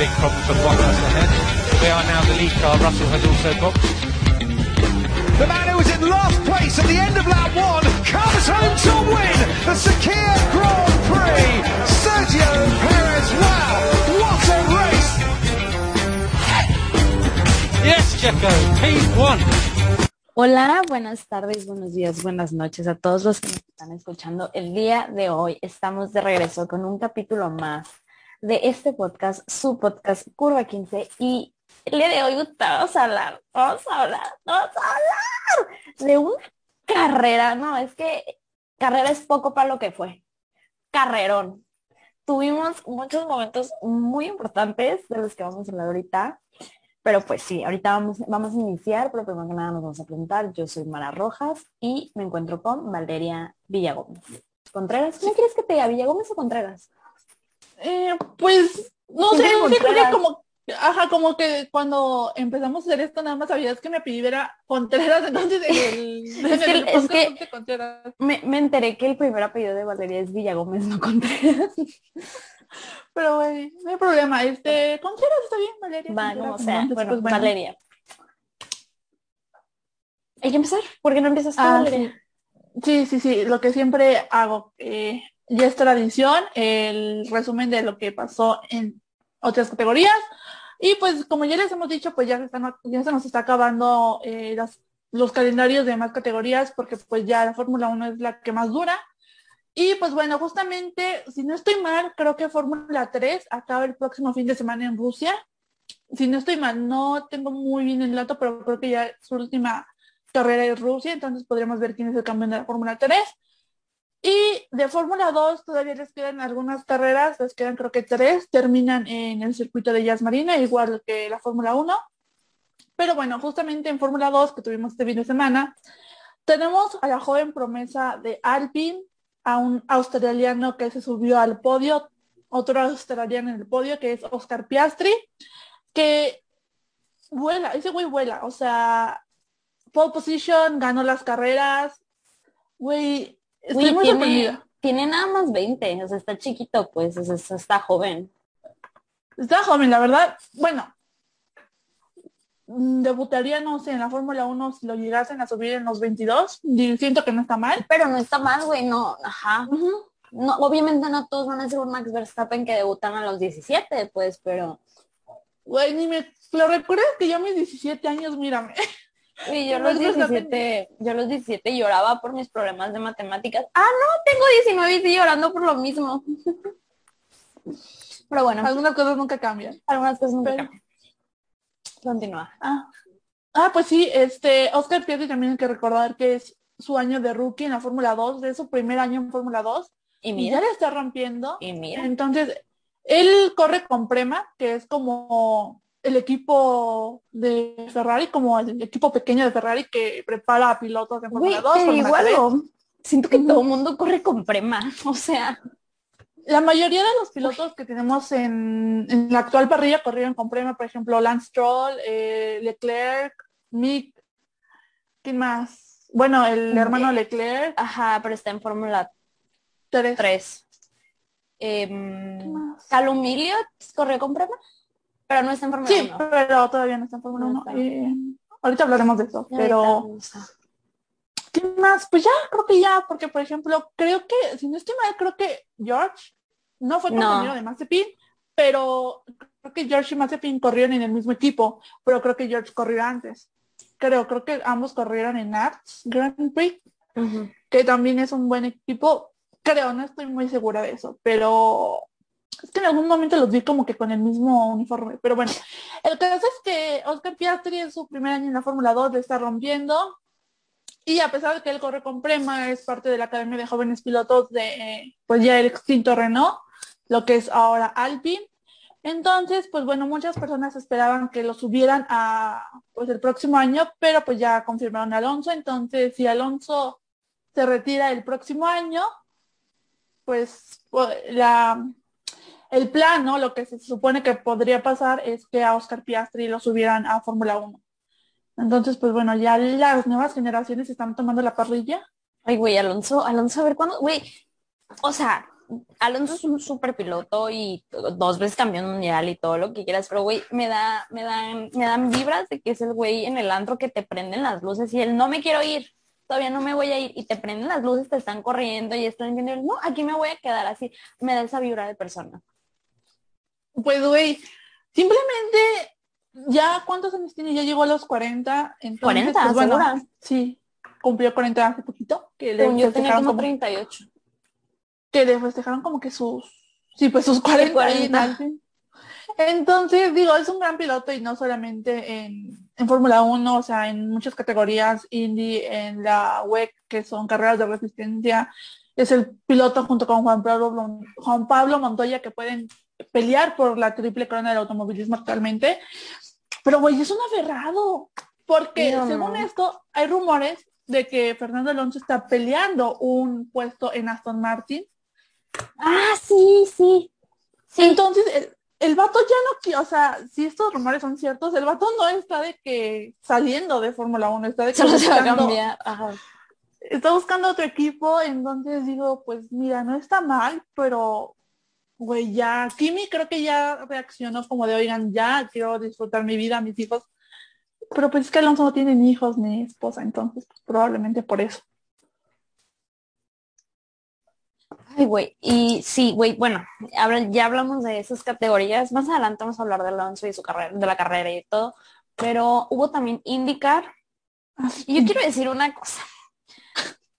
big problems for Bottas ahead. We are now the lead car. Russell has also boxed. The man who was in last place at the end of lap one comes home to win the Sakir Grand Prix. Sergio Perez, wow, what a race! Yes, Checo, P1. Hola, buenas tardes, buenos días, buenas noches a todos los que nos están escuchando. El día de hoy estamos de regreso con un capítulo más de este podcast, su podcast Curva 15 y el día de hoy vamos a hablar, vamos a hablar, vamos a hablar de una carrera, no, es que carrera es poco para lo que fue, carrerón. Tuvimos muchos momentos muy importantes de los que vamos a hablar ahorita, pero pues sí, ahorita vamos, vamos a iniciar, pero primero que nada nos vamos a presentar. Yo soy Mara Rojas y me encuentro con Valeria Villagómez. Contreras, ¿cómo quieres que te diga? ¿Villagómez o Contreras? Eh, pues, no sé, Contreras. como, ajá, como que cuando empezamos a hacer esto, nada más sabías que mi apellido era Contreras, entonces en el, Es que- el es que-. Me, me enteré que el primer apellido de Valeria es Villagómez, no Contreras. Pero, güey, no hay problema, este, Contreras está bien, Valeria. Va, como sea. Bueno, pues, bueno. Valeria. Hay que empezar. ¿Por qué no empiezas tú, Ah, Valeria? Sí, sí, sí, lo que siempre hago, eh, ya es tradición, el resumen de lo que pasó en otras categorías. Y pues como ya les hemos dicho, pues ya están- ya se nos está acabando eh, los calendarios de más categorías porque pues ya la Fórmula 1 es la que más dura. Y pues bueno, justamente, si no estoy mal, creo que Fórmula 3 acaba el próximo fin de semana en Rusia. Si no estoy mal, no tengo muy bien el dato, pero creo que ya es su última carrera en Rusia, entonces podríamos ver quién es el campeón de la Fórmula 3. Y de Fórmula 2 todavía les quedan algunas carreras, les quedan creo que tres, terminan en el circuito de Jazz Marina, igual que la Fórmula 1. Pero bueno, justamente en Fórmula 2 que tuvimos este fin de semana, tenemos a la joven promesa de Alpine, a un australiano que se subió al podio, otro australiano en el podio que es Oscar Piastri, que vuela, ese güey vuela, o sea, pole position, ganó las carreras, güey, estoy Uy, muy tiene, sorprendida. tiene nada más 20, o sea, está chiquito, pues, o sea, está joven. Está joven, la verdad. Bueno, mm, debutaría, no sé, en la Fórmula 1 si lo llegasen a subir en los 22. y Siento que no está mal. Pero no está mal, güey, no, ajá. No, obviamente no todos van a ser un Max Verstappen que debutan a los 17, pues, pero Güey, ni me lo recuerdas que yo a mis 17 años, mírame. Uy, yo a los Verstappen. 17, yo a los 17 lloraba por mis problemas de matemáticas. Ah, no, tengo 19 y estoy llorando por lo mismo. Pero bueno, Algunas cosas nunca cambian. algunas cosas nunca Pero- cambian. Continúa. Ah. Ah, pues sí, este, Oscar Piastri también hay que recordar que es su año de rookie en la Fórmula 2, de su primer año en Fórmula 2. Y Y mira, ya le está rompiendo. y mira. Entonces, él corre con Prema, que es como el equipo de Ferrari, como el equipo pequeño de Ferrari que prepara a pilotos de Fórmula 2. te Fórmula digo 3. algo. Siento que todo el mundo corre con prema. O sea, La mayoría de los pilotos que tenemos en, en la actual parrilla corrieron con Prema, por ejemplo, Lance Stroll, eh, Leclerc, Mick, ¿quién más? Bueno, el hermano eh, Leclerc, ajá, pero está en Fórmula tres. 3. ¿Qué más? Calum Elliott corrió con prema, pero no está en Fórmula Sí, 1. pero todavía no está en Fórmula No 1. está. Eh, ahorita hablaremos de eso, pero... ¿Qué más? Pues ya, creo que ya, porque por ejemplo, creo que, si no estoy mal, creo que George no fue No. compañero de Mazepin, pero creo que George y Mazepin corrieron en el mismo equipo, pero creo que George corrió antes. Creo, creo que ambos corrieron en Arts Grand Prix, que también es un buen equipo. Creo, no estoy muy segura de eso, pero es que en algún momento los vi como que con el mismo uniforme. Pero bueno, el caso es que Oscar Piastri en su primer año en la Fórmula 2 le está rompiendo. Y a pesar de que él corre con Prema, es parte de la Academia de Jóvenes Pilotos de, pues ya el extinto Renault, lo que es ahora Alpine. Entonces, pues bueno, muchas personas esperaban que lo subieran a pues el próximo año, pero pues ya confirmaron a Alonso. Entonces, si Alonso se retira el próximo año, pues po- la, el plan, ¿no? Lo que se supone que podría pasar es que a Oscar Piastri lo subieran a Fórmula 1. Entonces, pues bueno, ya las nuevas generaciones están tomando la parrilla. Ay, güey, Alonso, Alonso, a ver cuándo, güey, o sea, Alonso es un super piloto y dos veces campeón mundial y todo lo que quieras, pero güey, me da, me dan, me dan vibras de que es el güey en el antro que te prenden las luces y él no me quiero ir, todavía no me voy a ir y te prenden las luces, te están corriendo y están diciendo, no, aquí me voy a quedar así, me da esa vibra de persona. Pues güey, simplemente ya cuántos años tiene, ya llegó a los 40, entonces 40, pues, bueno, ¿segura? sí, cumplió 40 hace poquito, que le yo tenía como como, 38. que le festejaron como que sus, sí, pues sus 40, y 40. tal, sí. Entonces, digo, es un gran piloto y no solamente en, en Fórmula 1, o sea, en muchas categorías, Indy, en la WEC, que son carreras de resistencia, es el piloto junto con Juan Pablo, Mon- Juan Pablo Montoya que pueden pelear por la triple corona del automovilismo actualmente. Pero, güey, es un aferrado, porque no. según esto, hay rumores de que Fernando Alonso está peleando un puesto en Aston Martin. Ah, sí, sí. Sí, Entonces, el, el vato ya no quiere, o sea, si estos rumores son ciertos, el vato no está de que saliendo de Fórmula 1, está de que solo se va a buscando- cambiar. Ajá. está buscando otro equipo, entonces digo, pues mira, no está mal, pero güey, ya, Kimi creo que ya reaccionó como de, oigan, ya quiero disfrutar mi vida, mis hijos, pero pues es que Alonso no tiene ni hijos ni esposa, entonces pues, probablemente por eso. Ay, güey. Y sí, güey, bueno, ya hablamos de esas categorías. Más adelante vamos a hablar de Alonso y su carrera, de la carrera y todo. Pero hubo también IndyCar. Y yo quiero decir una cosa.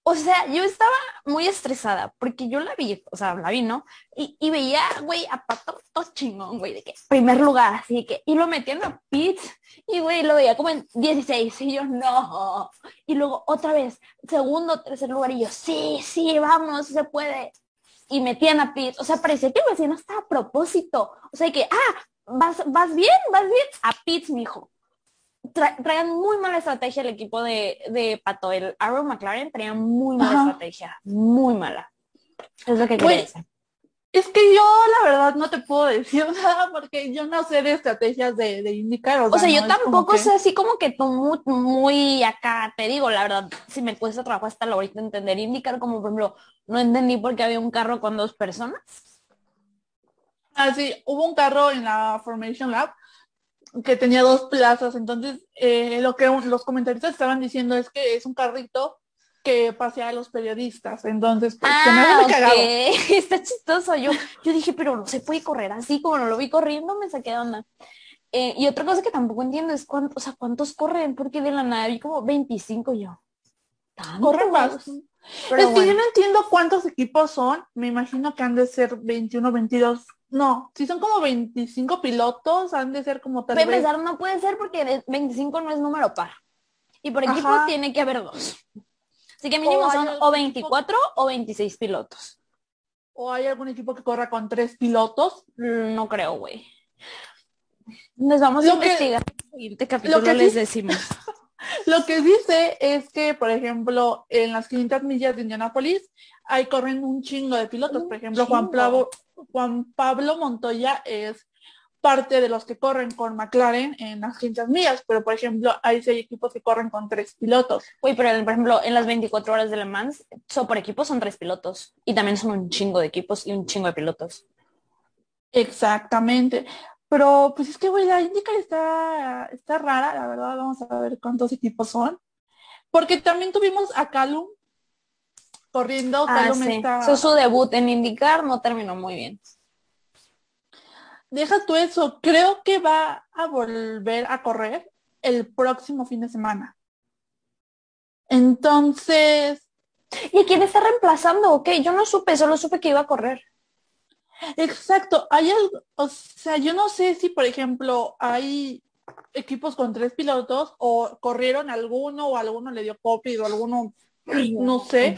O sea, yo estaba muy estresada porque yo la vi, o sea, la vi, ¿no? Y, y veía, güey, a Pato todo chingón, güey, de que primer lugar, así que, y lo metían a pits, y güey, lo veía como en 16, y yo, no. Y luego otra vez, segundo, tercer lugar, y yo, sí, sí, vamos, se puede. Y metían a pits, o sea, parecía que lo hacían hasta a propósito. O sea, que, ah, vas, vas bien, vas bien, a pits, mijo tra- traían muy mala estrategia el equipo de, de Pato, el Arrow McLaren traía muy mala Ajá. estrategia, muy mala. Es lo que quería decir. Es que yo la verdad no te puedo decir nada porque yo no sé de estrategias de, de indicar. O, O sea, no yo tampoco que- sé así como que tú muy, muy acá, te digo, la verdad, si me cuesta trabajo hasta la ahorita entender indicar, como por ejemplo, no entendí por qué había un carro con dos personas. Ah, sí, hubo un carro en la Formation Lab que tenía dos plazas, entonces eh, lo que los comentaristas estaban diciendo es que es un carrito que pasea a los periodistas, entonces pues se me Ah, cagado. está chistoso. Yo, yo dije, pero no se puede correr así, como no lo vi corriendo, me saqué de onda. Eh, y otra cosa que tampoco entiendo es cuántos, o sea, cuántos corren, porque de la nada vi como 25 yo. Corren más. Es que yo no entiendo cuántos equipos son, me imagino que han de ser 21, 22, no, si son como 25 pilotos, han de ser como tal vez empezar, no puede ser porque de 25 no es número par. Y por equipo Ajá. tiene que haber dos. Así que mínimo O son o equipo- 24 o 26 pilotos. o hay algún equipo que corra con tres pilotos. No creo, güey. Nos vamos a Lo que- investigar. En el siguiente capítulo que les sí- decimos. Lo que dice es que, por ejemplo, en las 500 millas de Indianápolis, ahí corren un chingo de pilotos. Un Por ejemplo, Juan. Pablo, Juan Pablo Montoya es parte de los que corren con McLaren en las 500 millas, pero por ejemplo, hay equipos que corren con tres pilotos. Güey, pero por ejemplo, en las 24 horas de Le Mans, so, por equipo son tres pilotos. Y también son un chingo de equipos y un chingo de pilotos. Exactamente. Pero pues es que, güey, la IndyCar está, está rara, la verdad. Vamos a ver cuántos equipos son. Porque también tuvimos a Calum corriendo. Ah, Calum sí. está... So, su debut en IndyCar no terminó muy bien. Deja tú eso, creo que va a volver a correr el próximo fin de semana. Entonces, ¿Y quién está reemplazando? Ok, yo no supe, solo supe que iba a correr. Exacto, hay algo, o sea, yo no sé si, por ejemplo, hay equipos con tres pilotos o corrieron alguno o alguno le dio COVID o alguno, no sé.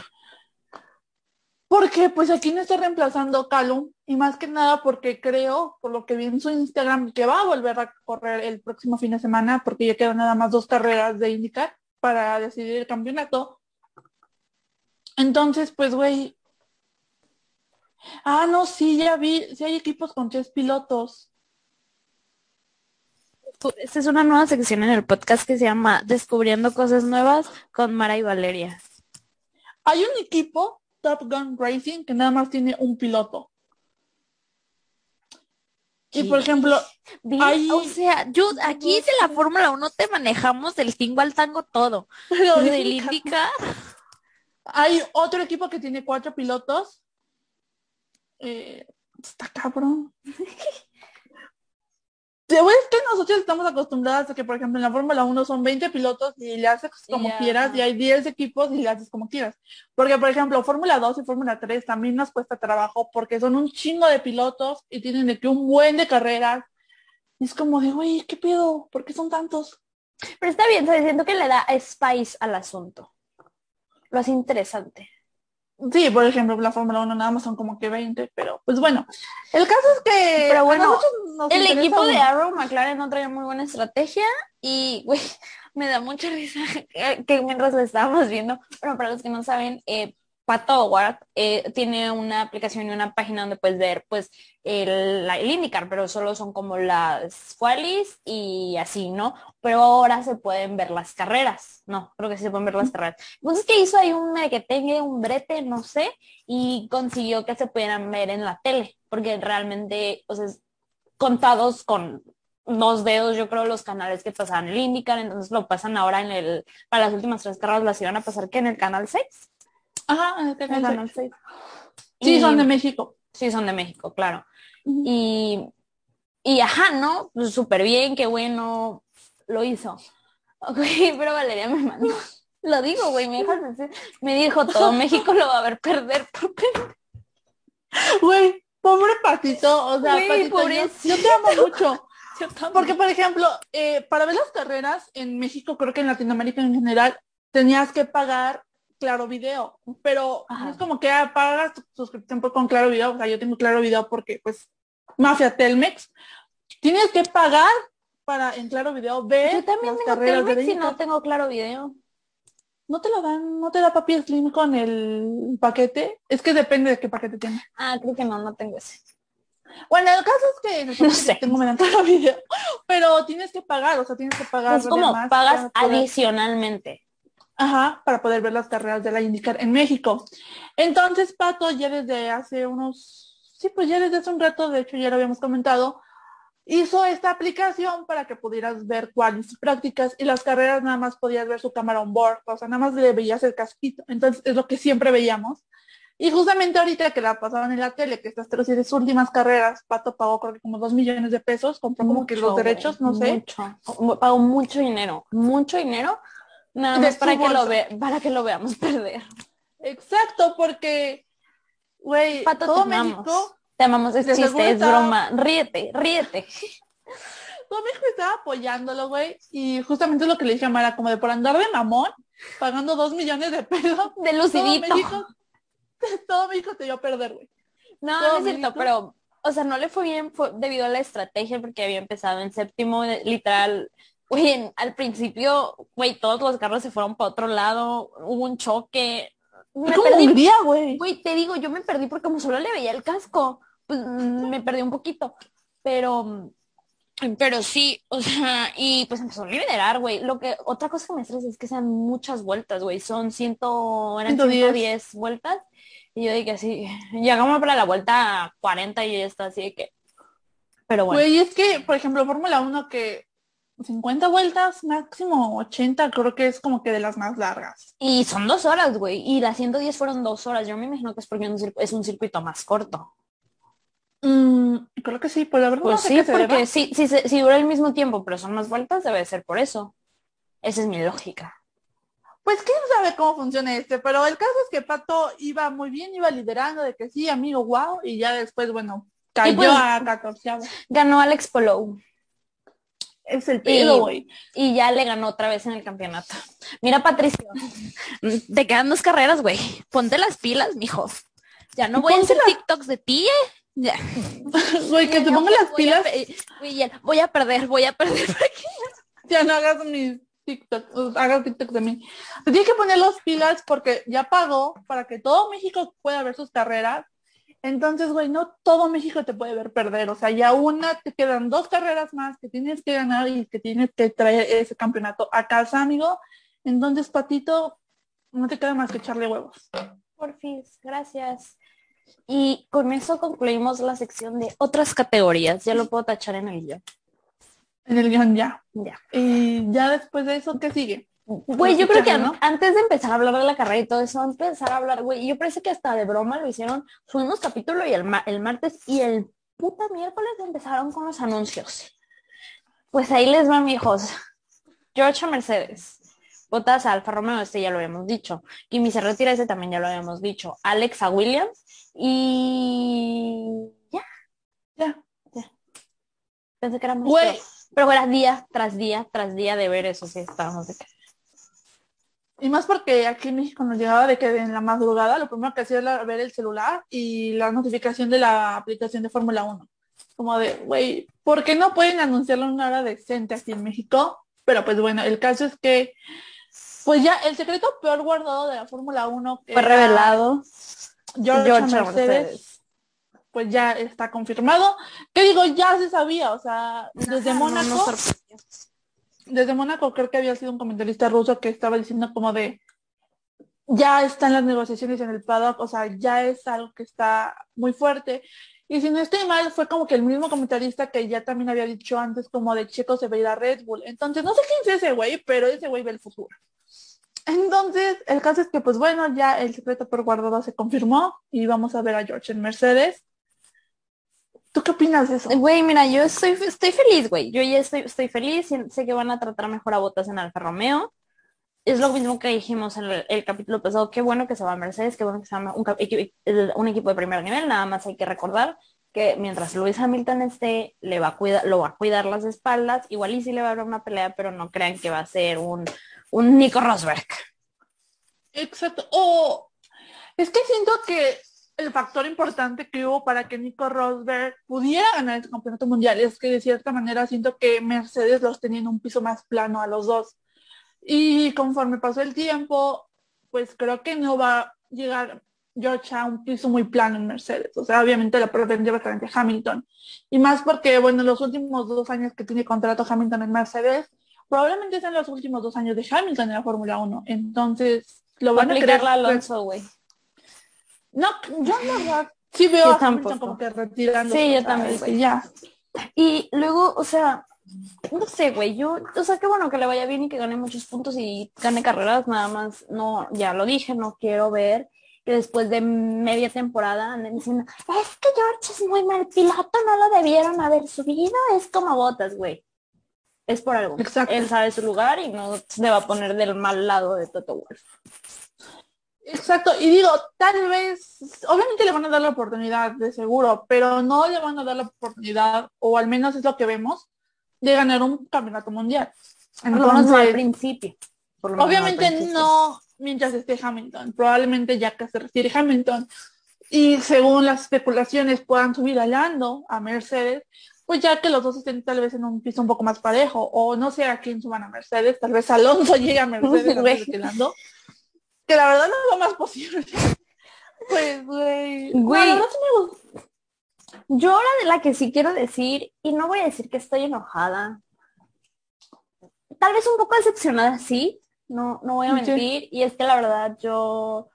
Porque pues aquí no está reemplazando Calum y más que nada porque creo, por lo que vi en su Instagram, que va a volver a correr el próximo fin de semana porque ya quedan nada más dos carreras de indicar para decidir el campeonato. Entonces, pues, güey. Ah, no, sí, ya vi, sí hay equipos con tres pilotos. Esta es una nueva sección en el podcast que se llama Descubriendo Cosas Nuevas con Mara y Valeria. Hay un equipo Top Gun Racing, que nada más tiene un piloto. Y por ejemplo, Hay- O sea, yo aquí de la Fórmula 1 te manejamos del tingo al tango todo. pero Del hay otro equipo que tiene cuatro pilotos. Eh, está cabrón. Te voy a decir que nosotros estamos acostumbrados a que, por ejemplo, en la Fórmula 1 son 20 pilotos y le haces como quieras y hay 10 equipos y le haces como quieras. Porque, por ejemplo, Fórmula 2 y Fórmula 3 también nos cuesta trabajo porque son un chingo de pilotos y tienen de que un buen de carreras. Y es como de, güey, ¿qué pedo? ¿Por qué son tantos? Pero está bien, ¿sabes? siento que le da spice al asunto. Lo hace interesante. Sí, por ejemplo, la Fórmula 1 nada más son como que 20, pero pues bueno. El caso es que Pero bueno, El equipo de. Arrow McLaren no traía muy buena estrategia y, güey, me da mucha risa que, que mientras lo estábamos viendo, bueno, para los que no saben, eh, Pato Howard eh, tiene una aplicación y una página donde puedes ver, pues, el, el IndyCar, pero solo son como las qualis y así, ¿no? Pero ahora se pueden ver las carreras, no, creo que sí se pueden ver las carreras. Entonces, que hizo ahí un que tenga un brete, no sé, y consiguió que se pudieran ver en la tele, porque realmente, o sea, es- contados con dos dedos, yo creo, los canales que pasaban el IndyCar, entonces lo pasan ahora en el, para las últimas tres carreras las iban a pasar que en el canal 6. Ajá, en el En canal el seis. canal 6. Sí, Y- son de México. Sí, son de México, claro. Y, y ajá, ¿no? Pues súper bien, qué bueno lo hizo. Güey, pero Valeria me mandó. Lo digo, güey, me, decir- me dijo todo México lo va a ver perder por. Güey, pobre Patito, o sea, Patito, yo, te amo mucho. Yo. Porque, por ejemplo, eh, para ver las carreras en México, creo que en Latinoamérica en general, tenías que pagar Claro Video, pero Ajá. es como que pagas tu suscripción por- con Claro Video, o sea, yo tengo Claro Video porque, pues, Mafia Telmex, tienes que pagar para en Claro Video ver Yo también las tengo de Telmex y no tengo claro video. No te lo dan, no te da papi Slim con el paquete. Es que depende de qué paquete tienes. Ah, creo que no, no tengo ese. Bueno, el caso es que No sé. tengo me dan cada video, pero tienes que pagar, o sea, tienes que pagar Es como pagas adicionalmente. Ajá, para poder ver las carreras de la IndyCar en México. Entonces, Pato, ya desde hace unos, sí, pues ya desde hace un rato, de hecho ya lo habíamos comentado, hizo esta aplicación para que pudieras ver cuáles prácticas y las carreras nada más podías ver su cámara on board, o sea, nada más le veías el casquito. Entonces, es lo que siempre veíamos. Y justamente ahorita que la pasaban en la tele, que estas tres y sus últimas carreras, Pato pagó creo que como dos millones de pesos, compró como que Mucho, los derechos, no güey, sé. Mucho. Pago mucho dinero, mucho dinero, nada más para que, lo ve, para que lo veamos perder. Exacto, porque, güey, todo te amamos. México Te amamos, es chiste, es estaba- broma. Ríete, ríete. todo México estaba apoyándolo, güey, y justamente es lo que le dije a Mara, como de por andar de mamón, pagando dos millones de pesos, De todo lucidito. México, todo México te dio a perder, güey. No, todo no es cierto, pero, o sea, no le fue bien fue debido a la estrategia porque había empezado en séptimo, literal. Güey, al principio, güey, todos los carros se fueron para otro lado, hubo un choque. Me perdí, güey. güey, te digo, yo me perdí porque como solo le veía el casco, pues mm, me perdí un poquito. Pero, pero sí, o sea, y pues empezó a liderar, güey. Lo que, otra cosa que me estresa es que sean muchas vueltas, güey. Son ciento, eran 110. 110 vueltas. Y yo dije así, llegamos para la vuelta 40 y ya está así de que. Pero bueno. Güey, es que, por ejemplo, Fórmula 1 que 50 vueltas, máximo 80, creo que es como que de las más largas. Y son dos horas, güey. Y las 110 fueron dos horas. Yo me imagino que es porque es un circuito más corto. Mm, creo que sí, pues la verdad Pues no sé sí, se porque si, si, se- si dura el mismo tiempo, pero son más vueltas, debe ser por eso. Esa es mi lógica. Pues quién sabe cómo funciona este, pero el caso es que Pato iba muy bien, iba liderando de que sí, amigo, wow, y ya después, bueno, cayó pues- a 14. Ganó Alex Palou Es el pedo, Y- güey. y ya le ganó otra vez en el campeonato. Mira, Patricio, te quedan dos carreras, güey. Ponte las pilas, mijo. Ya no voy a hacer TikToks de ti, ¿eh? Ya. Güey, que te Ya voy- las voy a pilas, ya, voy a perder, voy a perder. ya no hagas mis TikTok, hagas TikTok de mí. Te tienes que poner las pilas porque ya pagó para que todo México pueda ver sus carreras. Entonces, güey, no todo México te puede ver perder. O sea, ya una, te quedan dos carreras más que tienes que ganar y que tienes que traer ese campeonato a casa, amigo. Entonces, Patito, no te queda más que echarle huevos. por fin, gracias. Y con eso concluimos la sección de otras categorías. Ya lo puedo tachar en el guion. En el guion ya. Ya. Y ya después de eso, ¿qué sigue? Güey, yo creo que antes de empezar a hablar de la carrera y todo eso, empezar a hablar, güey, yo parece que hasta de broma lo hicieron, subimos capítulo y el, ma- el martes y el puta miércoles empezaron con los anuncios. Pues ahí les van, mijos. George Mercedes. Botas a Alfa Romeo, este ya lo habíamos dicho. Kimi se retira, ese también ya lo habíamos dicho. Alex a Williams. Y ya, Ya. pensé que era. Güey. Pero, era día tras día tras día de ver eso, sí, estábamos de. Y más porque aquí en México nos llegaba de que en la madrugada lo primero que hacía era ver el celular y la notificación de la aplicación de Fórmula 1. Como de, güey, ¿por qué no pueden anunciarlo en una hora decente aquí en México? Pero pues bueno, el caso es que, pues ya el secreto peor guardado de la Fórmula 1 que Fue revelado. George, George Mercedes, Mercedes. pues ya está confirmado. ¿Qué digo? Ya se sabía, o sea, desde no Mónaco. Desde Mónaco creo que había sido un comentarista ruso que estaba diciendo como de ya están las negociaciones en el paddock, o sea, ya es algo que está muy fuerte. Y si no estoy mal, fue como que el mismo comentarista que ya también había dicho antes como de Checo se va a ir a Red Bull. Entonces, no sé quién es ese güey, pero ese güey ve el futuro. Entonces, el caso es que, pues bueno, ya el secreto por guardado se confirmó y vamos a ver a George en Mercedes. ¿Tú qué opinas de eso? Güey, mira, yo estoy, estoy feliz, güey. Yo ya estoy, estoy feliz. y Sé que van a tratar mejor a Botas en Alfa Romeo. Es lo mismo que dijimos en el, el capítulo pasado. Qué bueno que se va a Mercedes, qué bueno que se va un, un equipo de primer nivel. Nada más hay que recordar que mientras Lewis Hamilton esté, le va a cuidar, lo va a cuidar las espaldas. Igual y sí le va a haber una pelea, pero no crean que va a ser un, un Nico Rosberg. Exacto. O es que siento que el factor importante que hubo para que Nico Rosberg pudiera ganar el campeonato mundial es que de cierta manera siento que Mercedes los tenía en un piso más plano a los dos. Y conforme pasó el tiempo, pues creo que no va a llegar George a un piso muy plano en Mercedes. O sea, obviamente la pretendió bastante Hamilton. Y más porque, bueno, los últimos dos años que tiene contrato Hamilton en Mercedes, probablemente sean los últimos dos años de Hamilton en la Fórmula 1. Entonces, lo Va a van a aplicar Alonso, güey. No, yo la verdad sí veo Yo a Hamilton tampoco. como que retirando. Sí, yo también, güey. Ya. Y luego, o sea, no sé, güey, yo, o sea, qué bueno que le vaya bien y que gane muchos puntos y gane carreras, nada más, no, ya lo dije, no quiero ver que después de media temporada anden diciendo, es que George es muy mal piloto, no lo debieron haber subido, es como botas, güey. Es por algo. Exacto. Él sabe su lugar y no se va a poner del mal lado de Toto Wolff. Exacto, y digo, tal vez, obviamente le van a dar la oportunidad, de seguro, pero no le van a dar la oportunidad, o al menos es lo que vemos, de ganar un campeonato mundial. No al Entonces, principio. Por lo menos no al obviamente principio. no mientras esté Hamilton, probablemente ya que se retire Hamilton, y según las especulaciones puedan subir a Lando, a Mercedes, pues ya que los dos estén tal vez en un piso un poco más parejo, o no sé a quién suban a Mercedes, tal vez Alonso llegue a Mercedes antes de que Lando, que la verdad no es lo más posible. Pues, güey. no, Güey. me gusta. Yo ahora de la que sí quiero decir, y no voy a decir que estoy enojada, tal vez un poco decepcionada, sí, no, no voy a Sí. mentir, y es que la verdad yo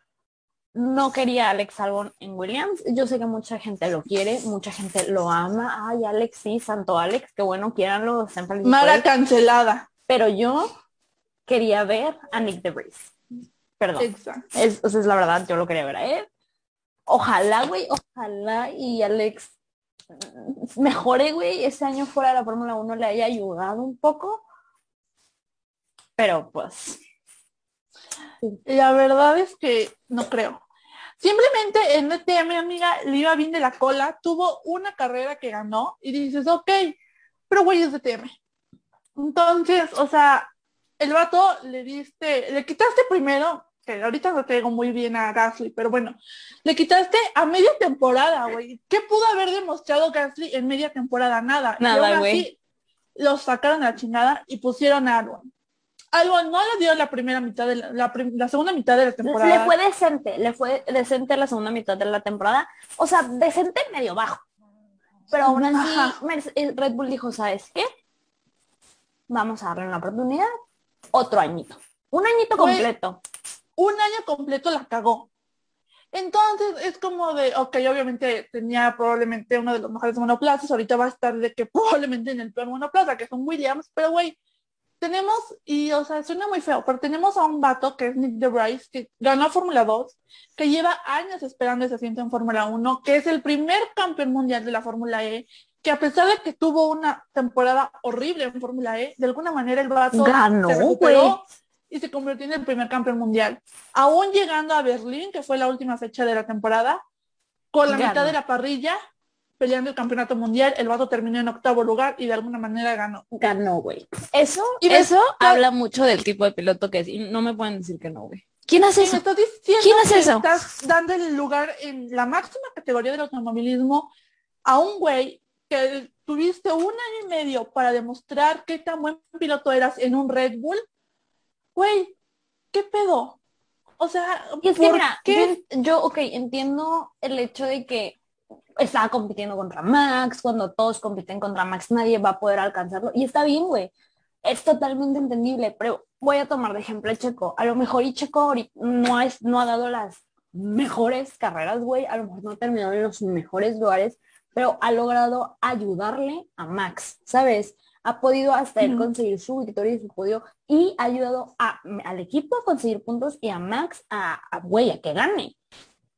no quería a Alex Albon en Williams, yo sé que mucha gente lo quiere, mucha gente lo ama, ay Alex, sí, santo Alex, qué bueno, quieranlo, Mara cancelada. pero yo quería ver a Nick DeVries, perdón. Exacto. Es, o sea, es la verdad, yo lo quería ver a él. Ojalá, güey, ojalá y Alex mejore, güey, ese año fuera de la Fórmula 1 le haya ayudado un poco. Pero pues, La verdad es que no creo. Simplemente en DTM, amiga, le iba bien de la cola, tuvo una carrera que ganó y dices, ok, pero güey es DTM. Entonces, o sea, el vato le diste, le quitaste primero, que ahorita no traigo muy bien a Gasly, pero bueno, le quitaste a media temporada, güey. ¿Qué pudo haber demostrado Gasly en media temporada? Nada. Y Nada, güey. Los sacaron a la chingada y pusieron a Albon. Albon no le dio la primera mitad de la, la prim- la segunda mitad de la temporada. le fue decente, le fue decente la segunda mitad de la temporada. O sea, decente medio bajo. Pero aún así, Red Bull dijo, ¿sabes qué? Vamos a darle una oportunidad. Otro añito. Un añito completo. Un año completo la cagó. Entonces es como de, ok, obviamente tenía probablemente uno de los mejores monoplazas, ahorita va a estar de que probablemente en el peor monoplaza, que son Williams, pero güey, tenemos, y o sea, suena muy feo, pero tenemos a un vato que es Nick de Bryce, que ganó Fórmula 2, que lleva años esperando ese asiento en Fórmula 1, que es el primer campeón mundial de la Fórmula E, que a pesar de que tuvo una temporada horrible en Fórmula E, de alguna manera el vato Ganó, se y se convirtió en el primer campeón mundial. Aún llegando a Berlín, que fue la última fecha de la temporada, con la mitad de la parrilla, peleando el campeonato mundial, el vato terminó en octavo lugar y de alguna manera ganó. Ganó, güey. Eso, Y eso habla mucho del tipo de piloto que es. Y no me pueden decir que no, güey. ¿Quién hace me eso? estás diciendo ¿Quién hace que eso? estás dando el lugar en la máxima categoría del automovilismo a un güey que tuviste un año y medio para demostrar qué tan buen piloto eras en un Red Bull. Güey, ¿qué pedo? O sea, Y es que ¿por mira, qué? yo, yo, ok, entiendo el hecho de que estaba compitiendo contra Max, cuando todos compiten contra Max, nadie va a poder alcanzarlo. Y está bien, güey. Es totalmente entendible, pero voy a tomar de ejemplo a Checo. A lo mejor y Checo no, es, no ha dado las mejores carreras, güey. A lo mejor no ha terminado en los mejores lugares, pero ha logrado ayudarle a Max, ¿sabes? Ha podido hasta él conseguir su victoria y su podio y ha ayudado a- al equipo a conseguir puntos y a Max a, a, güey, a que gane.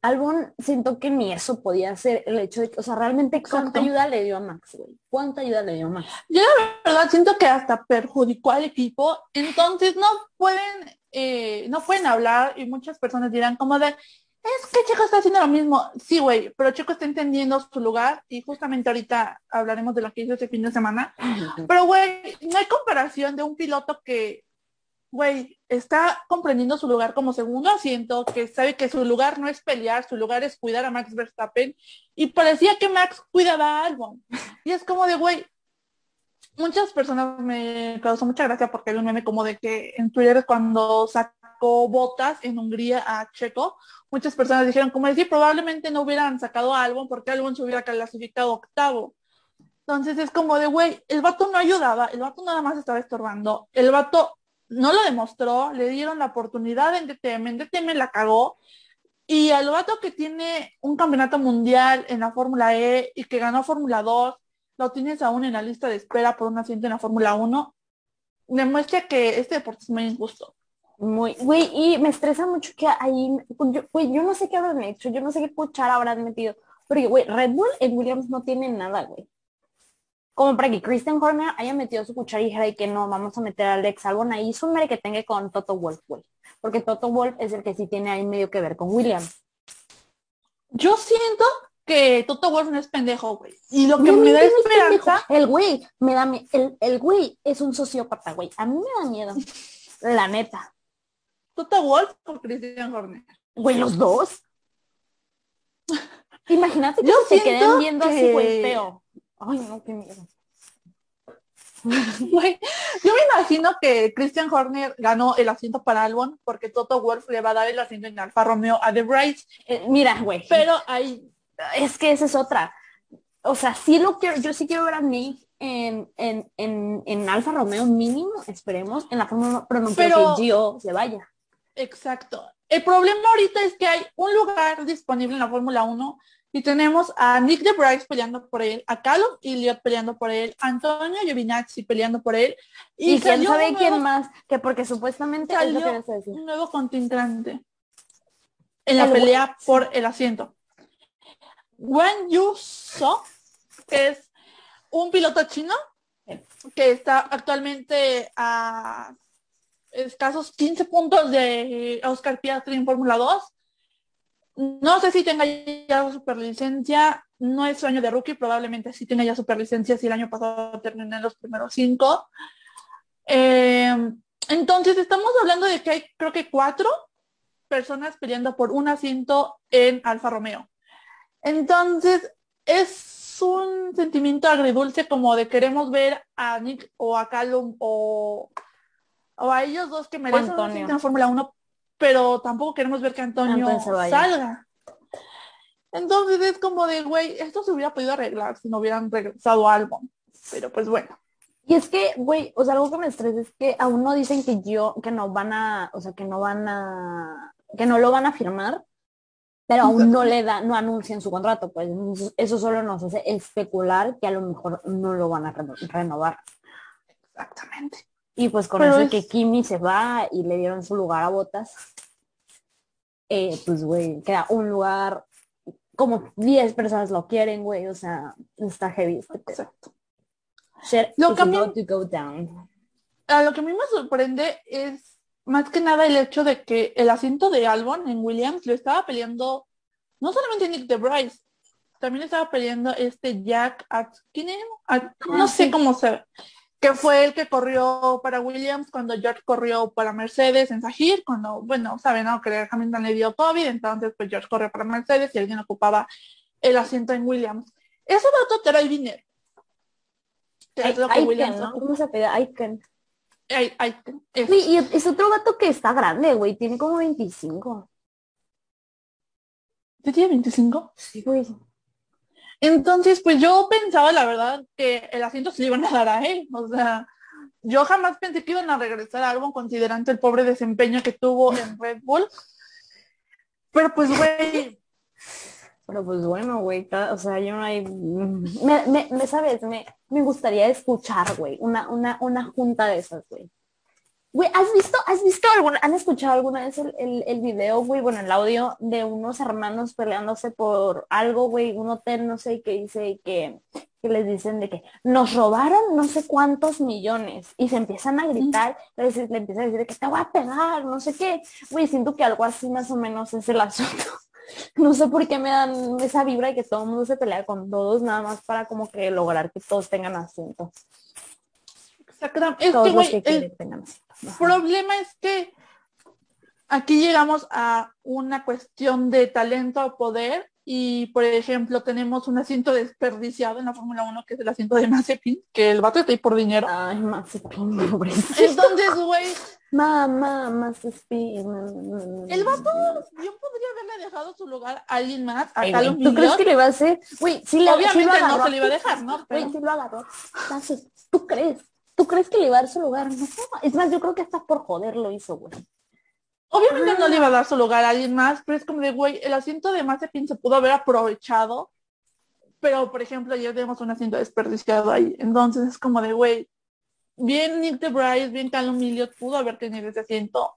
Albon siento que ni eso podía hacer el hecho de que, o sea, realmente cuánta ayuda le dio a Max, güey. ¿Cuánta ayuda le dio a Max? Yo la verdad siento que hasta perjudicó al equipo, entonces no pueden, eh, no pueden hablar y muchas personas dirán como de, es que Checo está haciendo lo mismo. Sí, güey, pero Checo está entendiendo su lugar y justamente ahorita hablaremos de lo que hizo este fin de semana. Pero, güey, no hay comparación de un piloto que, güey, está comprendiendo su lugar como segundo asiento, que sabe que su lugar no es pelear, su lugar es cuidar a Max Verstappen. Y parecía que Max cuidaba a Albon. Y es como de, güey, muchas personas me causó mucha gracia porque hay un meme como de que en Twitter cuando botas en Hungría a Checo, muchas personas dijeron como decir, probablemente no hubieran sacado a Albon porque Albon se hubiera clasificado octavo. Entonces es como de, güey, el vato no ayudaba, el vato nada más estaba estorbando, el vato no lo demostró, le dieron la oportunidad en DTM, en DTM la cagó, y al vato que tiene un campeonato mundial en la Fórmula E y que ganó Fórmula 2, lo tienes aún en la lista de espera por un asiento en la Fórmula 1, demuestra que este deporte es muy injusto. Muy, güey, y me estresa mucho que ahí, yo, güey, yo no sé qué habrán hecho, yo no sé qué cuchara habrán metido, porque, güey, Red Bull en Williams no tiene nada, güey. Como para que Christian Horner haya metido su cuchara y dijera de que no, vamos a meter a Alex Albon ahí, es un mere que tenga con Toto Wolf, güey. Porque Toto Wolf es el que sí tiene ahí medio que ver con Williams. Yo siento que Toto Wolff no es pendejo, güey. Y lo que No, me da es esperanza, El güey, me da, el, el güey es un sociópata, güey. A mí me da miedo. La neta. Toto Wolff o Christian Horner. Güey, los dos. Imagínate que Yo se queden viendo así, que- güey, feo. Ay, no, qué miedo. Güey, Yo me imagino que Christian Horner ganó el asiento para Albon porque Toto Wolff le va a dar el asiento en Alfa Romeo a The Bright. Eh, mira, güey. Pero ahí, es que esa es otra. O sea, sí lo quiero, yo sí quiero ver a Nick en, en, en, en Alfa Romeo mínimo, esperemos, en la Fórmula 1, pero no quiero Pero- que Gio se vaya. Exacto. El problema ahorita es que hay un lugar disponible en la Fórmula 1 y tenemos a Nick de Bryce peleando por él, a Callum Elliott peleando por él, Antonio Giovinazzi peleando por él. Y, quién salió sabe quién más, que porque supuestamente es lo que Salió decir. un nuevo contrincante en la El- pelea por el asiento. Wang Yu So, que es un piloto chino que está actualmente a escasos 15 puntos de Oscar Piastri en Fórmula 2. No sé si tenga ya superlicencia, no es su año de rookie, probablemente sí tenga ya superlicencia si el año pasado terminé en los primeros cinco. Eh, entonces estamos hablando de que hay creo que cuatro personas peleando por un asiento en Alfa Romeo. Entonces es un sentimiento agridulce como de queremos ver a Nick o a Callum o, o a ellos dos que merecen un Antonio. asiento en Fórmula 1, pero tampoco queremos ver que Antonio, salga. Entonces es como de, güey, esto se hubiera podido arreglar si no hubieran regresado algo. Pero pues bueno. Y es que, güey, o sea, algo que me estresa es que aún no dicen que yo, que no van a, o sea, que no van a, que no lo van a firmar, pero aún no le da, no anuncian su contrato, pues eso solo nos hace especular que a lo mejor no lo van a renovar. Exactamente. Y pues con eso que Kimi se va y le dieron su lugar a Botas, eh, pues güey, queda un lugar como 10 personas lo quieren, güey, o sea, está heavy este Exacto. lo que a, mí, go down. a lo que a mí me sorprende es más que nada el hecho de que el asiento de Albon en Williams lo estaba peleando no solamente Nick de Bryce, también estaba peleando este Jack Atkinen, no ah, sé cómo se que fue el que corrió para Williams cuando George corrió para Mercedes en Sahir, cuando, bueno, saben, ¿no? Que Hamilton le dio COVID, entonces pues George corrió para Mercedes y alguien ocupaba el asiento en Williams. Ese dato trae dinero. es lo que Williams ¿no? ¿Cómo se pide? Aiken. Aiken. y es otro gato que está grande, güey, tiene como 25. ¿Tiene 25? Sí, güey. Entonces, pues yo pensaba, la verdad, que el asiento se le iban a dar a él. O sea, yo jamás pensé que iban a regresar a considerando el pobre desempeño que tuvo en Red Bull. Pero pues, güey. Pero pues bueno, güey, o sea, yo no hay... Me, me, ¿sabes? Me, me gustaría escuchar, güey, una, una, una junta de esas, güey. Güey, ¿has visto, has visto alguna, han escuchado alguna vez el, el, el, video, güey, bueno, el audio de unos hermanos peleándose por algo, güey, un hotel, no sé, que dice que, que les dicen de que nos robaron no sé cuántos millones y se empiezan a gritar, le, le empiezan a decir que te voy a pegar, no sé qué. Güey, siento que algo así más o menos es el asunto. No sé por qué me dan esa vibra de que todo el mundo se pelea con todos, nada más para como que lograr que todos tengan asiento. Exactamente. Todos los que quieren tengan asiento. Problema es que aquí llegamos a una cuestión de talento o poder y, por ejemplo, tenemos un asiento desperdiciado en la Fórmula 1 que es el asiento de Mazepin, que el vato está ahí por dinero. Ay, Mazepin, Entonces, güey. Mamá, Mazepin. El vato, yo podría haberle dejado su lugar a alguien más, a ¿Tú crees que le va a hacer? Güey, sí le Obviamente no se le iba a dejar, ¿no? Güey, sí lo agarró. ¿Tú crees? ¿Tú crees que le iba a dar su lugar? No, es más, yo creo que hasta por joder lo hizo, güey. Obviamente no le iba a dar su lugar a alguien más, pero es como de, güey, el asiento de Mazepin se pudo haber aprovechado, pero, por ejemplo, ayer tenemos un asiento desperdiciado ahí. Entonces es como de, güey, bien Nick de Bryce, bien Milliot pudo haber tenido ese asiento.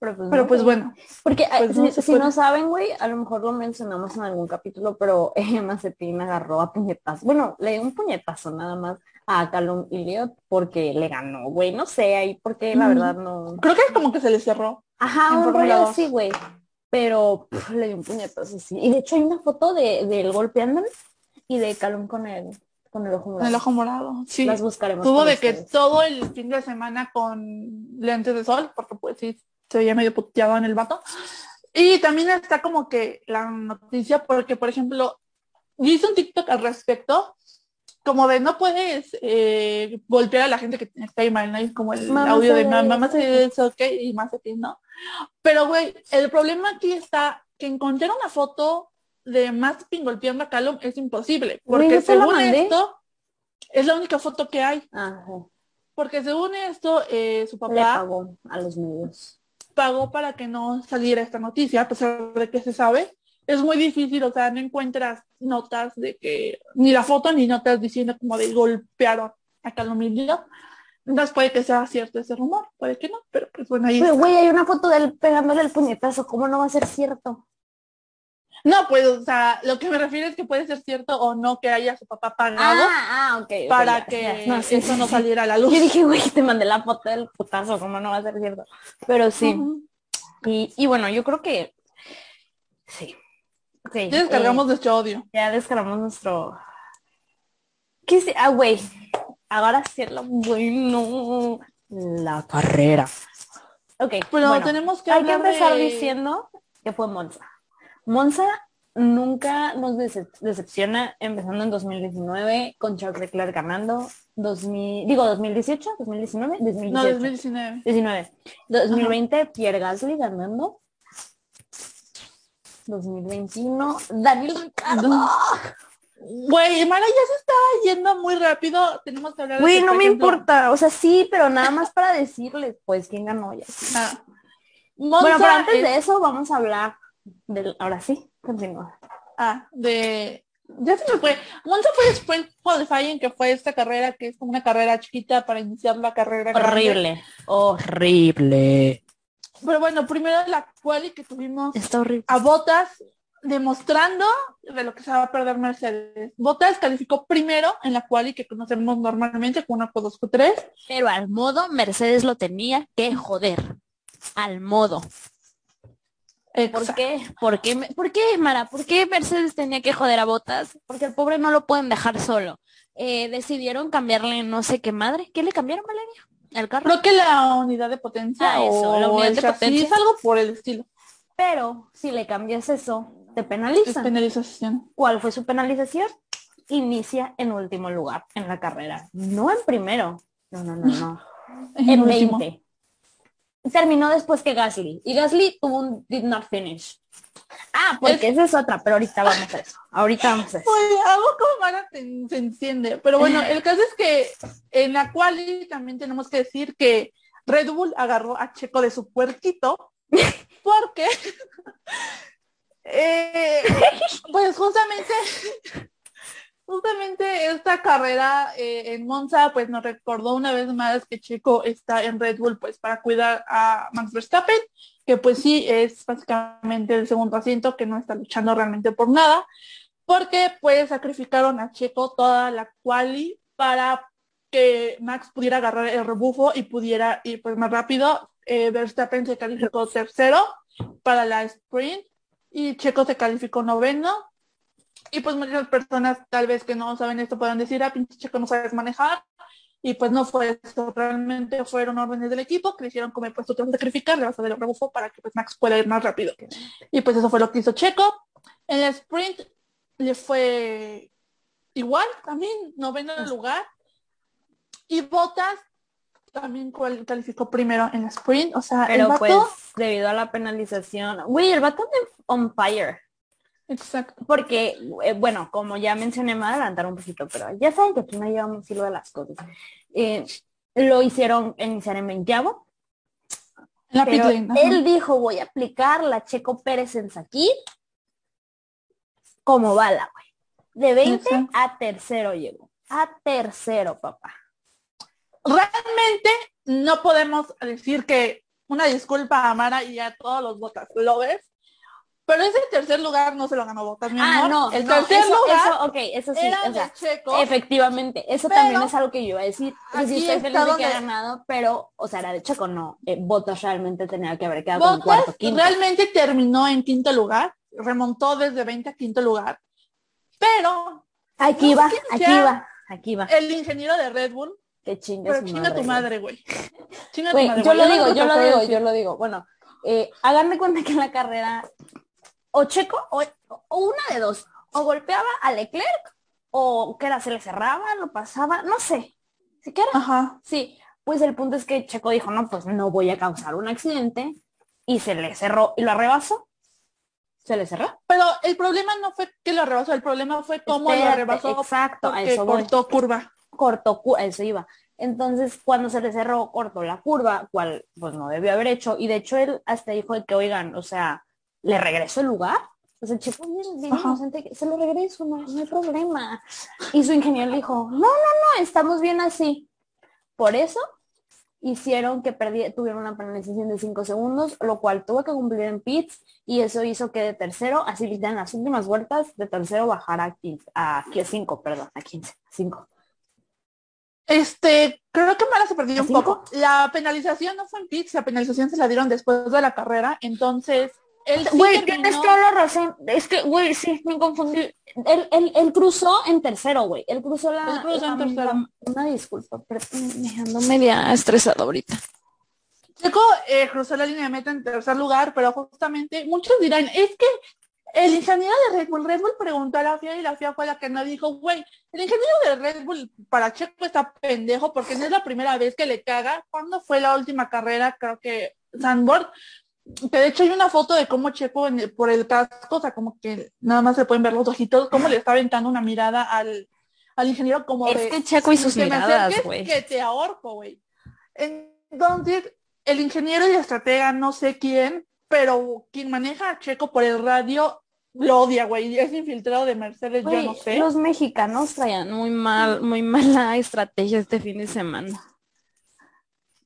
Pero pues, pero, pues bueno. Porque pues si, no, saben, güey, a lo mejor lo mencionamos en algún capítulo, pero eh, Mazepin agarró a puñetazo. Bueno, le dio un puñetazo nada más a Callum Elliot porque le ganó, güey, no sé, ahí porque la verdad no. Creo que es como que se le cerró. Ajá, un rollo así, güey. Pero le dio un puñetazo así. Y de hecho hay una foto de, del golpeando y de Callum con el, con el ojo morado. El ojo morado, sí. Las buscaremos. Tuvo de que todo el fin de semana con lentes de sol, porque pues sí, se veía medio puteado en el vato. Y también está como que la noticia, porque por ejemplo, yo hice un TikTok al respecto como de no puedes eh, golpear a la gente que está ahí mal, ¿no? como el audio de mamá se es ok y más ti, ¿no? Pero güey, el problema aquí está que encontrar una foto de Mazepin golpeando a Calum es imposible, porque según esto es la única foto que hay. Porque según esto, eh, su papá pagó a los medios. Pagó para que no saliera esta noticia, a pesar de que se sabe es muy difícil, o sea, no encuentras notas de que, ni la foto ni notas diciendo como de golpearon a Calomilio. Entonces puede que sea cierto ese rumor, puede que no, pero pues bueno, ahí Pero güey, hay una foto de él pegándole el puñetazo, ¿cómo no va a ser cierto? No, pues, o sea, lo que me refiero es que puede ser cierto o no que haya su papá pagado ah, ah, para que eso no saliera a la luz. Yo dije, güey, te mandé la foto del putazo, ¿cómo no va a ser cierto? Pero sí. y, y bueno, yo creo que sí, ya descargamos eh, nuestro odio. Ya descargamos nuestro... ¿Qué se... Ah, güey. Ahora sí es lo bueno. La carrera. Ok. bueno, tenemos que Hay que empezar diciendo que fue Monza. Monza nunca nos decepciona empezando en 2019 con Charles Leclerc ganando 2000 digo 2018 2019 2018 no 2019 19 2020 Pierre Gasly ganando 2021. Daniel Ricardo. Güey, Mara ya se está yendo muy rápido. Tenemos que hablar Güey, no me importa. O sea, sí, pero nada más para decirles, pues, quién ganó ya. Ah. bueno, pero antes de eso vamos a hablar Del, ahora sí, continúa. Ah, de... Ya se me fue. Monza fue Sprint Qualifying, que fue esta carrera que es como una carrera chiquita para iniciar la carrera. grande. Horrible, horrible. Pero bueno, primero la quali que tuvimos Está horrible. a Botas demostrando de lo que se va a perder Mercedes. Botas calificó primero en la quali que conocemos normalmente con una Q2 Q3. Pero al modo Mercedes lo tenía que joder. Al modo. ¿Por qué? ¿Por qué, ¿Por qué, Mara? ¿Por qué Mercedes tenía que joder a Botas? Porque el pobre no lo pueden dejar solo. Eh, decidieron cambiarle no sé qué madre. ¿Qué le cambiaron, Valeria? ¿El carro? Creo que la unidad de potencia Ah, eso, la o unidad el de potencia. algo por el estilo. Pero si le cambias eso, te Es penalizan. penalización. ¿Cuál fue su penalización? Inicia en último lugar en la carrera. No en primero. No, no, no, no. en último. 20. Terminó después que Gasly. Y Gasly tuvo un did not finish. Ah, porque esa es otra, pero ahorita vamos a eso. Ahorita vamos a eso. Oye, algo como te- se enciende. Pero bueno, el caso es que en la cual también tenemos que decir que Red Bull agarró a Checo de su puerquito porque eh, pues justamente justamente esta carrera eh, en Monza pues nos recordó una vez más que Checo está en Red Bull pues para cuidar a Max Verstappen que pues sí es básicamente el segundo asiento que no está luchando realmente por nada porque pues sacrificaron a Checo toda la quali para que Max pudiera agarrar el rebufo y pudiera ir pues más rápido. Eh, Verstappen se calificó tercero para la sprint y Checo se calificó noveno. Y pues muchas personas tal vez que no saben esto puedan decir, ah, pinche Checo no sabes manejar. Y pues no fue eso, realmente fueron órdenes del equipo que le hicieron como pues tú te vas a sacrificar, le vas a dar el rebufo para que pues Max pueda ir más rápido. Y pues eso fue lo que hizo Checo. En la sprint le fue igual, también noveno lugar. Y Botas también cual- calificó primero en la sprint. O sea, el Pero vato, pues debido a la penalización. Güey, el vato de on fire. Exacto. Porque, eh, bueno, como ya mencioné, me voy a adelantar un poquito, pero ya saben que aquí no llevamos hilo de las cosas. Eh, lo hicieron iniciar en la pero ajá. él dijo, voy a aplicar la Checo Pérez en Sakir como bala, güey. De 20 Exacto. a tercero llegó. A tercero, papá. Realmente no podemos decir que una disculpa a Mara y a todos los Botas lovers, pero ese tercer lugar no se lo ganó Botas, mi Ah, no, el no, tercer eso, lugar eso, ok, eso sí, era o sea, de Checo. efectivamente, eso también es algo que yo iba a decir. Sí estoy feliz de que ha ganado, pero, o sea, era de Checo, no. Eh, Botas realmente tenía que haber quedado Bottas cuarto, quinto. realmente terminó en quinto lugar, remontó desde 20 a quinto lugar, pero Aquí No va, aquí va, aquí va. el ingeniero de Red Bull, Que chinga pero chinga tu madre, güey. Chinga tu madre, yo lo digo, yo lo digo, yo lo digo. Bueno, eh, hagan de cuenta que en la carrera, o Checo, o, o una de dos, o golpeaba a Leclerc, o que era, se le cerraba, lo pasaba, no sé, siquiera. Ajá. Sí, pues el punto es que Checo dijo, no, pues no voy a causar un accidente, y se le cerró, y lo arrebasó. Se le cerró. Pero el problema no fue que lo rebasó, el problema fue cómo lo rebasó Exacto, porque eso cortó curva. cortó, cu- a eso iba. Entonces, cuando se le cerró, cortó la curva, cual pues no debió haber hecho. Y de hecho, él hasta dijo que, oigan, o sea, ¿le regreso el lugar? O sea, el chico inocente, que se lo regreso, no, no hay problema. Y su ingeniero le dijo, no, no, no, estamos bien así. Por eso hicieron que perdi- tuvieron una penalización de 5 segundos, lo cual tuvo que cumplir en pits y eso hizo que de tercero, así literal en las últimas vueltas, de tercero bajara a 15, a 5, perdón, a 15, 5. Este, creo que Mara se perdió ¿A un cinco? poco. La penalización no fue en pits, la penalización se la dieron después de la carrera, entonces él sí Güey, terminó- tienes toda la razón. Es que, güey, sí, me confundí. Él, él, él cruzó en tercero, güey. Él cruzó la... Él cruzó en tercero. la- Una disculpa, pero me ando media estresada ahorita. Checo eh, cruzó la línea de meta en tercer lugar, pero justamente muchos dirán, es que el ingeniero de Red Bull, Red Bull preguntó a la FIA y la FIA fue la que no dijo, güey, el ingeniero de Red Bull para Checo está pendejo porque no es la primera vez que le caga. ¿Cuándo fue la última carrera? Creo que Sandboard. Que de hecho hay una foto de cómo Checo en el- por el casco, o sea, como que nada más se pueden ver los ojitos, cómo le está aventando una mirada al, al ingeniero como Es de, que Checo y sus "Te me miradas, güey. Que te ahorco, güey. Entonces, el ingeniero y estratega, no sé quién, pero quien maneja a Checo por el radio lo odia, güey. Es infiltrado de Mercedes, yo no sé. Los mexicanos traían muy mal, muy mala estrategia este fin de semana.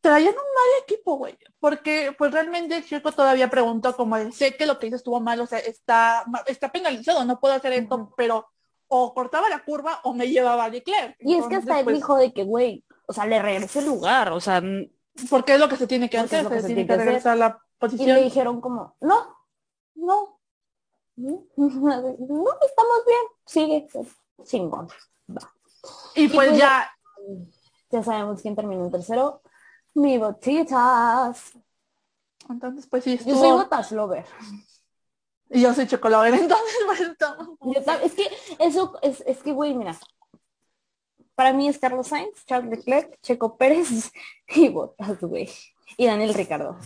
traían un mal equipo, güey. Porque pues realmente Checo todavía preguntó como sé que lo que hice estuvo mal, o sea, está, está penalizado, no puedo hacer esto, pero o cortaba la curva o me llevaba a Leclerc. Y es que hasta él pues, dijo de que, güey, o sea, le regrese el lugar, o sea, Porque es lo que se tiene que Porque es hacer, lo que se, se tiene tiene que que hacer. regresar a la y le posición. dijeron como, no, no, no, no, estamos bien, sigue, chingón. Va. Y pues pues, ya, Ya sabemos quién terminó en tercero. Mi botitas. entonces pues sí, Yo soy estuvo, botas lover. y yo soy chocolate, entonces pues estamos- es que eso es, es que, güey, mira. Para mí es Carlos Sainz, Charles Leclerc, Checo Pérez y Botas, güey. Y Daniel Ricardo.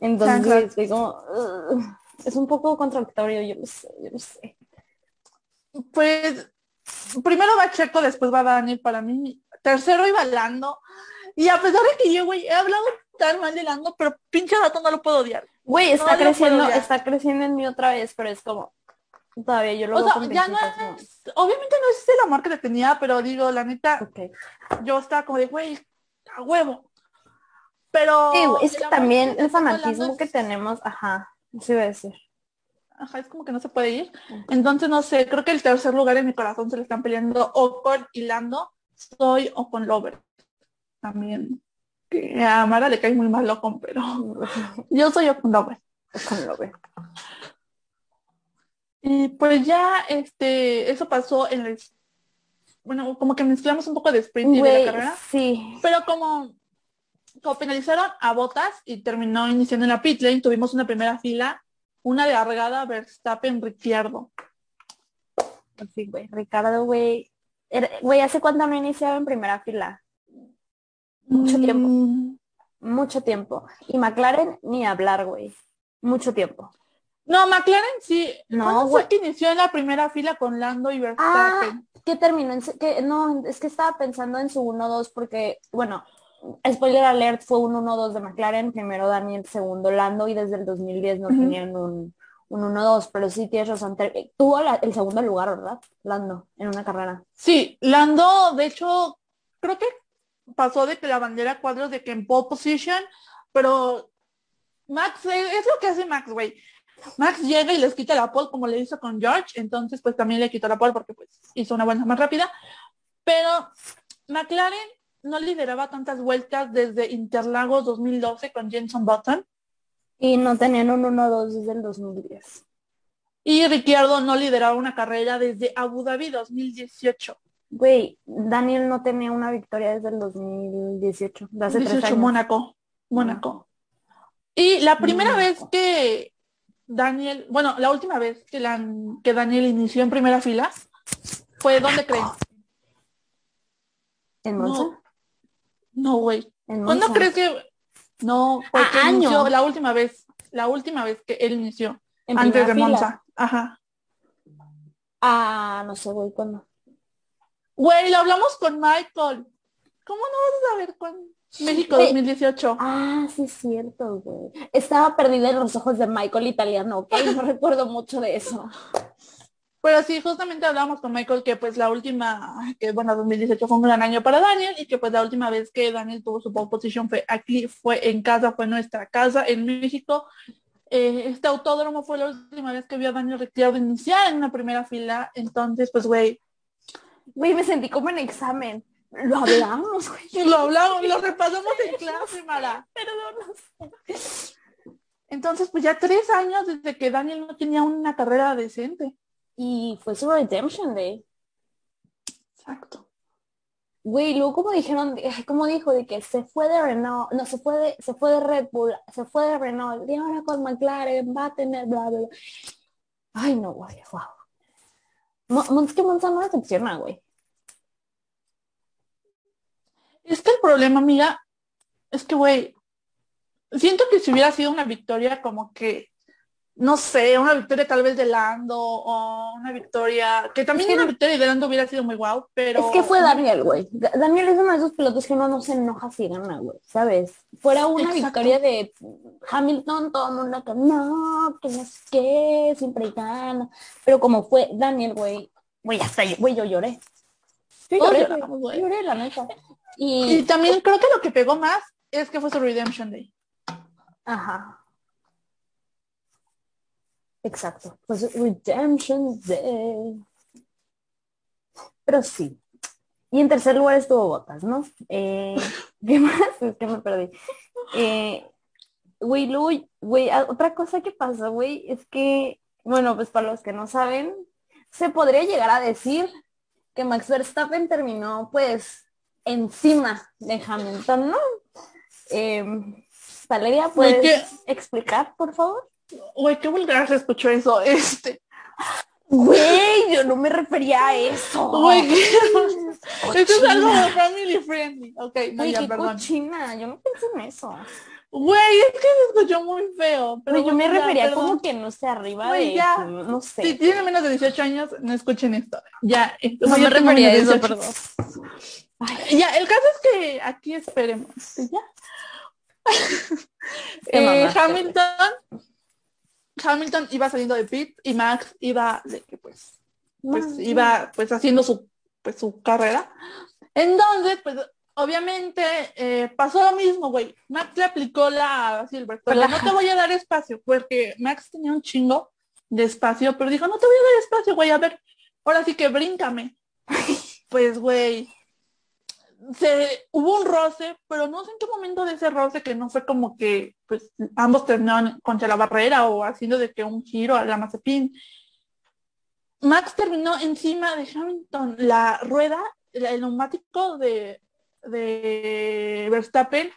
Entonces, es un poco contradictorio, yo lo sé, yo lo sé. Pues primero va Checo, después va Daniel para mí. Tercero iba Lando. Y a pesar de que yo, güey, he hablado tan mal de Lando, pero pinche dato no lo puedo odiar. Güey, está No creciendo, está creciendo en mí otra vez, pero es como... Todavía yo lo O veo sea, con ya no obviamente no es el amor que le tenía, pero digo, la neta, Ok. yo estaba como de, güey, a huevo. Pero Sí, güey, es que también el fanatismo es- que tenemos, ajá, eso iba a decir. Ajá, es como que no se puede ir. Entonces, no sé, creo que el tercer lugar en mi corazón se le están peleando Ocon y Lando. Soy Ocon Lover. También. Que a Mara le cae muy mal Ocon, pero yo soy Ocon lo ve. Y pues ya, este, eso pasó en el... Bueno, como que mezclamos un poco de sprint y de la carrera. sí. Pero como, como penalizaron a Botas y terminó iniciando en la pit lane, tuvimos una primera fila, una de largada Verstappen Ricciardo. Sí, güey. Ricardo, güey. Güey, ¿hace cuánto no iniciaba en primera fila? Mucho tiempo. Mm, Mucho tiempo. Y McLaren ni hablar, güey. Mucho tiempo. No, McLaren sí. No, ¿Cuándo güey. fue que inició en la primera fila con Lando y Ah, Verstappen? que terminó en... Que, no, es que estaba pensando en su 1-2 porque, bueno, spoiler alert, fue un 1-2 de McLaren, primero Daniel, segundo Lando y desde el 2010 no tenían un, un 1-2, pero sí tienes razón. Tuvo la- el segundo lugar, ¿verdad? Lando, en una carrera. Sí, Lando, de hecho, creo que pasó de que la bandera cuadros de que en pole position, pero Max, eh, es lo que hace Max, güey. Max llega y les quita la pole como le hizo con George, entonces pues también le quitó la pole porque pues hizo una vuelta más rápida. Pero McLaren no lideraba tantas vueltas desde Interlagos 2012 con Jenson Button Y no tenían un 1-2 desde el 2010. y Ricciardo no lideraba una carrera desde Abu Dhabi 2018. Güey, Daniel no tenía una victoria desde el 2018, de hace tres 18 años. Mónaco. Mónaco. Y la primera Mónaco. vez que Daniel, bueno, la última vez que, la, que Daniel inició en primera fila fue ¿dónde creen? ¿En No. Monza? No, güey. ¿En ¿Cuándo crees que no fue Ah, año. la última vez? La última vez que él inició ¿En antes de fila? Monza. Ajá. Ah, no sé, güey, ¿cuándo? Güey, lo hablamos con Michael. ¿Cómo no vas a saber cuándo? México Güey. 2018. Ah, sí es cierto, güey. Estaba perdida en los ojos de Michael italiano, ¿ok? No recuerdo mucho de eso. Pero sí, justamente hablamos con Michael que pues la última, que bueno, 2018 fue un gran año para Daniel y que pues la última vez que Daniel tuvo su pole position fue aquí, fue en casa, fue en nuestra casa en México. Eh, este autódromo fue la última vez que vio a Daniel Ricciardo iniciar en una primera fila. Entonces, pues güey, Güey, me sentí como en examen. Lo hablamos, güey. lo hablamos, lo repasamos en clase, Mara. Perdón. Entonces, pues ya tres años desde que Daniel no tenía una carrera decente. Y fue su Redemption Day. Exacto. Güey, luego como dijeron, como dijo, de que se fue de Renault, no, se fue de, se fue de Red Bull, se fue de Renault, y ahora con McLaren va a tener bla, bla, bla. Ay, no, güey, wow. Mo- Mon- es que Monza no decepciona, güey. Es que el problema, amiga, es que, güey, siento que si hubiera sido una victoria como que no sé, una victoria tal vez de Lando o una victoria, que también Es que una victoria de Lando hubiera sido muy guau, pero... Es que fue Daniel, güey. Da- Daniel es uno de esos pilotos que uno no se enoja si gana, güey, ¿sabes? Fuera una Exacto. victoria de Hamilton, todo el mundo que no, que no sé qué, siempre gana. Pero como fue Daniel, güey, güey, hasta yo, güey, yo lloré. Yo Todos lloré, lloramos, güey. lloré, la neta. Y Y, también creo que lo que pegó más es que fue su Redemption Day. ajá. Exacto. Pues Redemption Day. Pero sí. Y en tercer lugar estuvo Botas, ¿no? Eh, ¿Qué más? Es que me perdí. Eh, güey, luego, güey, otra cosa que pasa, güey, es que, bueno, pues para los que no saben, se podría llegar a decir que Max Verstappen terminó, pues, encima de Hamilton, ¿no? Eh, Valeria, ¿puedes explicar, por favor? Güey, qué vulgar se escuchó eso. Este, Güey, yo no me refería a eso. güey, ¿qué? Esto es algo Cochina. family friendly. Ok, no, Güey, ya, qué perdón. cochina. Yo no pensé en eso. Güey, es que se escuchó muy feo. Pero yo me ya, refería perdón. como que no sé, arriba de, ya. no sé. Si tienen menos de 18 años, no escuchen esto. Ya, esto- No me refería a de eso, 18. Ya, el caso es que aquí esperemos. Ya. Eh. Hamilton, Hamilton iba saliendo de pit y Max iba de que pues, pues iba pues haciendo su pues su carrera. Entonces, pues obviamente eh, pasó lo mismo, güey. Max le aplicó la Silverstone. La- No te voy a dar espacio, porque Max tenía un chingo de espacio, pero dijo, no te voy a dar espacio, güey, a ver, ahora sí que bríncame. Pues, güey, se hubo un roce, pero no sé en qué momento de ese roce que no fue como que pues ambos terminaron contra la barrera o haciendo de que un giro a la Mazepin. Max terminó encima de Hamilton. La rueda, el neumático de, de Verstappen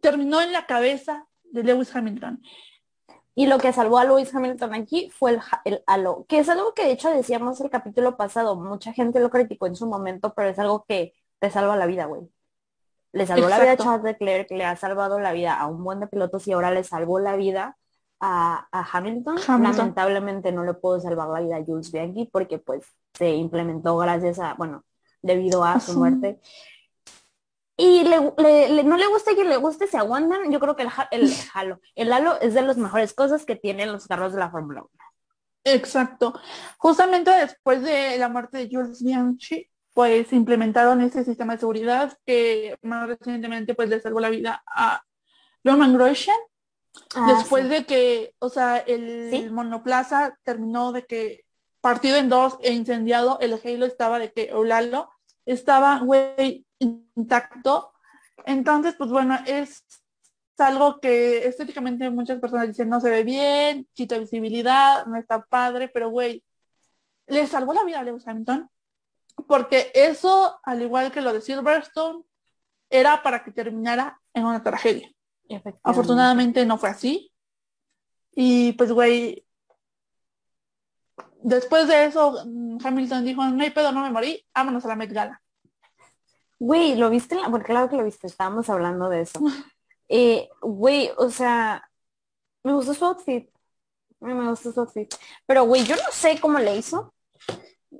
terminó en la cabeza de Lewis Hamilton. Y lo que salvó a Lewis Hamilton aquí fue el, el halo, que es algo que de hecho decíamos el capítulo pasado. Mucha gente lo criticó en su momento, pero es algo que te salva la vida, güey. Le salvó la vida a. Charles Leclerc, le ha salvado la vida a un buen de pilotos y ahora le salvó la vida a, a Hamilton. Hamilton. Lamentablemente no le puedo salvar la vida a Jules Bianchi porque pues se implementó gracias a, bueno, debido a su muerte. Y le, le- le- no le gusta que le guste, se aguantan. Yo creo que el, el halo, el halo es de las mejores cosas que tienen los carros de la Fórmula 1. Exacto. Justamente después de la muerte de Jules Bianchi, pues implementaron ese sistema de seguridad que más recientemente pues le salvó la vida a Roman Grosjean. después de que, o sea, el Sí. monoplaza terminó de que partido en dos e incendiado, el Halo estaba de que, o Lalo, estaba, güey, intacto. Entonces, pues bueno, es algo que estéticamente muchas personas dicen no se ve bien, quita visibilidad, no está padre, pero güey, le salvó la vida a Lewis Hamilton, porque eso, al igual que lo de Silverstone, era para que terminara en una tragedia. Afortunadamente no fue así. Y pues, güey, después de eso, mm, Hamilton dijo, no hay pedo, no me morí, vámonos a la Met Gala. Güey, ¿lo viste? en la- Porque claro que lo viste, estábamos hablando de eso. Eh, güey, o sea, me gustó su outfit. Me me gustó su outfit. Pero, güey, yo no sé cómo le hizo.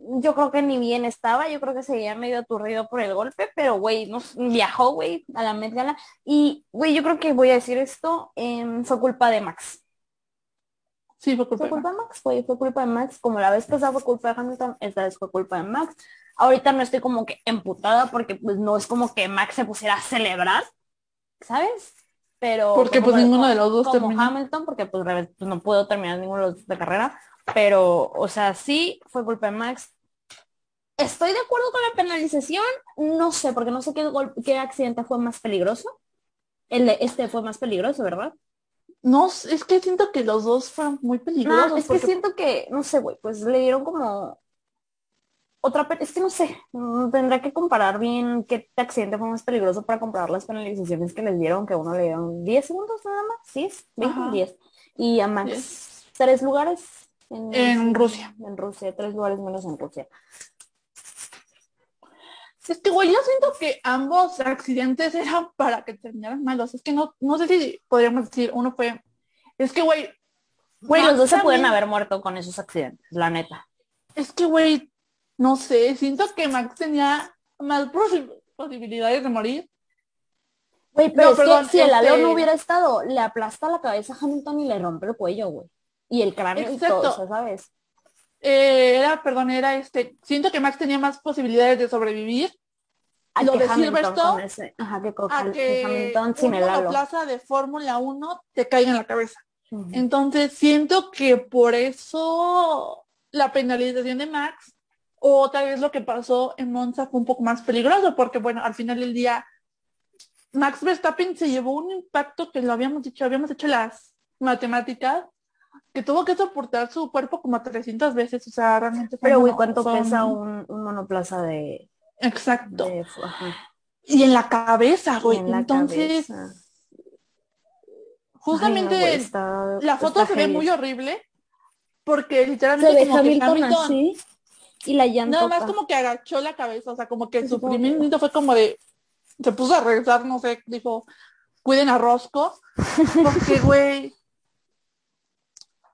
Yo creo que ni bien estaba, yo creo que seguía medio aturdido por el golpe, pero, güey, no, viajó, güey, a la Met Gala. Y, güey, yo creo que voy a decir esto, em, fue culpa de Max. Sí, fue culpa Fue de culpa de Max, güey, fue culpa de Max. Como la vez pasada fue culpa de Hamilton, esta vez fue culpa de Max. Ahorita no estoy como que emputada porque pues no es como que Max se pusiera a celebrar, ¿sabes? Pero Porque, pues, como- ninguno de los dos como terminó. Hamilton, porque pues, pues, no puedo terminar ninguno de los dos de carrera, pero o sea, sí fue culpa de Max. Estoy de acuerdo con la penalización, no sé, porque no sé qué, qué accidente fue más peligroso. El de este fue más peligroso, ¿verdad? No, es que siento que los dos fueron muy peligrosos. No, es que siento que, no sé, güey, pues le dieron como otra, es que no sé, mm, tendrá que comparar bien qué accidente fue más peligroso para comparar las penalizaciones que les dieron, que a uno le dieron 10 segundos nada más, 10, 20, Ajá. 10. Y a Max, tres lugares en, En Rusia. En Rusia, tres lugares menos en Rusia. Es que, güey, yo siento que ambos accidentes eran para que terminaran malos. Es que no, no sé si podríamos decir, uno fue, es que, güey, Güey, los dos se pueden haber muerto con esos accidentes, la neta. Es que, güey, no sé, siento que Max tenía más posi- posibilidades de morir. Güey, pero No, es perdón, que si el este- no hubiera estado, le aplasta la cabeza a Hamilton y le rompe el cuello, güey. Y el cráneo y todo Exacto. eso, ¿sabes? Eh, era, perdón, era este, siento que Max tenía más posibilidades de sobrevivir A Lo que de Silverstone, ajá, que a que un el halo. monoplaza de Fórmula 1 te caiga en la cabeza. Entonces siento que por eso la penalización de Max o tal vez lo que pasó en Monza fue un poco más peligroso porque bueno, al final del día Max Verstappen se llevó un impacto que lo habíamos dicho, habíamos hecho las matemáticas que tuvo que soportar su cuerpo como 300 veces, o sea, realmente Pero, güey, ¿cuánto pesa un- monoplaza de... Exacto. de Y en la cabeza, güey. en la Entonces, cabeza? justamente Ay, no, güey, está- la foto se ve muy horrible porque Se literalmente ve como que Hamilton, Hamilton así y la llanta. nada más como que agachó la cabeza, o sea, como que su primer fue como de se puso a regresar, no sé, dijo, cuiden a Rosco, porque güey,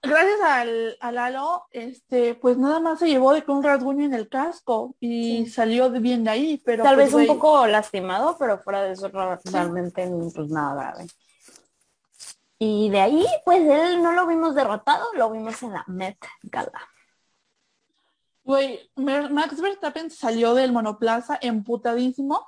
gracias al, al halo, este, pues nada más se llevó de que un rasguño en el casco y Sí. salió de bien de ahí, pero Tal pues, vez un poco lastimado, pero fuera de eso realmente pues nada grave. Y de ahí, pues él no lo vimos derrotado, lo vimos en la Met Gala. Güey, Max Verstappen salió del monoplaza emputadísimo.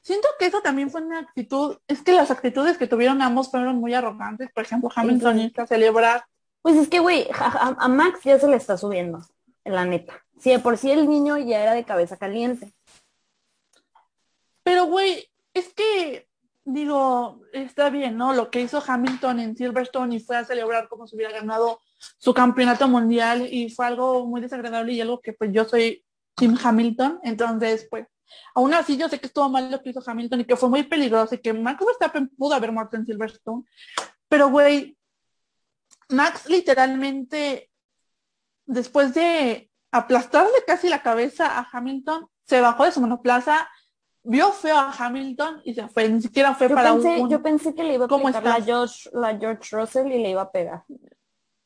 Siento que eso también fue una actitud, es que las actitudes que tuvieron ambos fueron muy arrogantes. Por ejemplo, Hamilton a celebrar. Pues es que, güey, a, Max ya se le está subiendo, la neta. Si de por sí el niño ya era de cabeza caliente. Pero, güey, es que, digo, está bien, ¿no? Lo que hizo Hamilton en Silverstone y fue a celebrar como si hubiera ganado su campeonato mundial y fue algo muy desagradable y algo que pues yo soy Team Hamilton. Entonces, pues, aún así yo sé que estuvo mal lo que hizo Hamilton y que fue muy peligroso y que Max Verstappen pudo haber muerto en Silverstone. Pero, güey, Max literalmente, después de aplastarle casi la cabeza a Hamilton, se bajó de su monoplaza, vio feo a Hamilton y se fue. Ni siquiera fue Yo para pensé, un... yo pensé que le iba a ¿Cómo pegar la? George, la George Russell y le iba a pegar.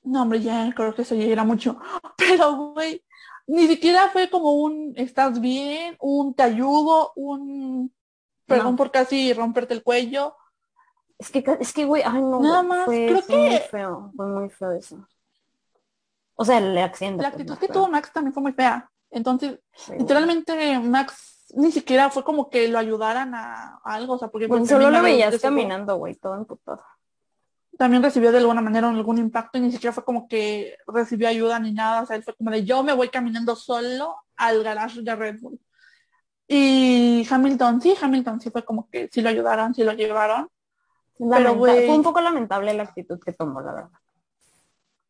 No, hombre, ya creo que eso ya era mucho. Pero, güey, ni siquiera fue como un ¿estás bien? Un te ayudo, un perdón No. por casi romperte el cuello. Es que, es que, güey, ay no, Nada más, fue, creo fue muy que- feo, fue muy feo eso. O sea, el accidente. La pues, actitud que tuvo Max también fue muy fea. Entonces, Sí, güey. literalmente Max ni siquiera fue como que lo ayudaran a, a algo, o sea, porque pues, solo lo veías caminando, güey, todo emputado. También recibió de alguna manera algún impacto y ni siquiera fue como que recibió ayuda ni nada, o sea, él fue como de yo me voy caminando solo al garage de Red Bull. Y Hamilton, sí, Hamilton sí fue como que sí lo ayudaron, sí lo llevaron. Güey- Fue un poco lamentable la actitud que tomó, la verdad.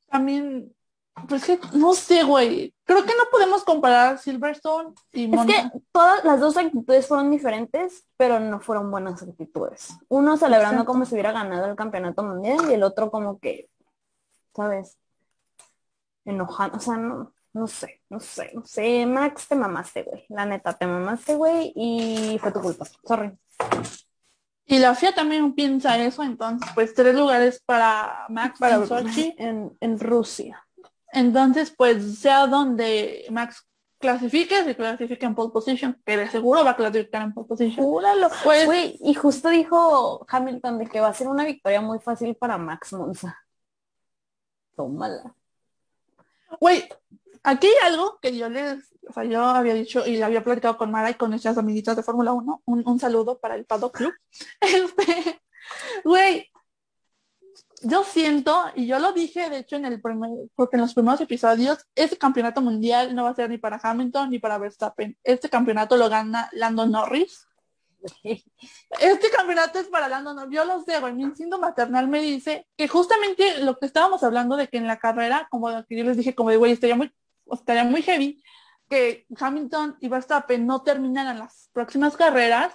También, pues que no sé, güey. Creo que no podemos comparar Silverstone y Es que todas las dos actitudes fueron diferentes, pero no fueron buenas actitudes. Uno celebrando Exacto. como si hubiera ganado el campeonato mundial y el otro como que, ¿sabes? Enojado, o sea, no, no sé, no sé, no sé. Max, te mamaste, güey. La neta, te mamaste, güey, y fue tu culpa. Sorry. Y la FIA también piensa eso, entonces, pues tres lugares para Max Para en Sochi. en, en Rusia. Entonces, pues sea donde Max clasifique, se clasifique en pole position, que de seguro va a clasificar en pole position. Júralo. Pues, Güey, y justo dijo Hamilton de que va a ser una victoria muy fácil para Max Monza. Tómala. güey, aquí hay algo que yo les, o sea, yo había dicho y había platicado con Mara y con nuestras amiguitas de Fórmula 1, un, saludo para el Paddock Club. Este, güey, yo siento, y yo lo dije de hecho en el primer, porque en los primeros episodios, este campeonato mundial no va a ser ni para Hamilton ni para Verstappen. Este campeonato lo gana Lando Norris. Este campeonato es para Lando Norris. Yo lo sé, güey. Mi instinto maternal me dice que justamente lo que estábamos hablando de que en la carrera, como que yo les dije, como de güey, estaría muy, estaría muy heavy que Hamilton y Verstappen no terminaran las próximas carreras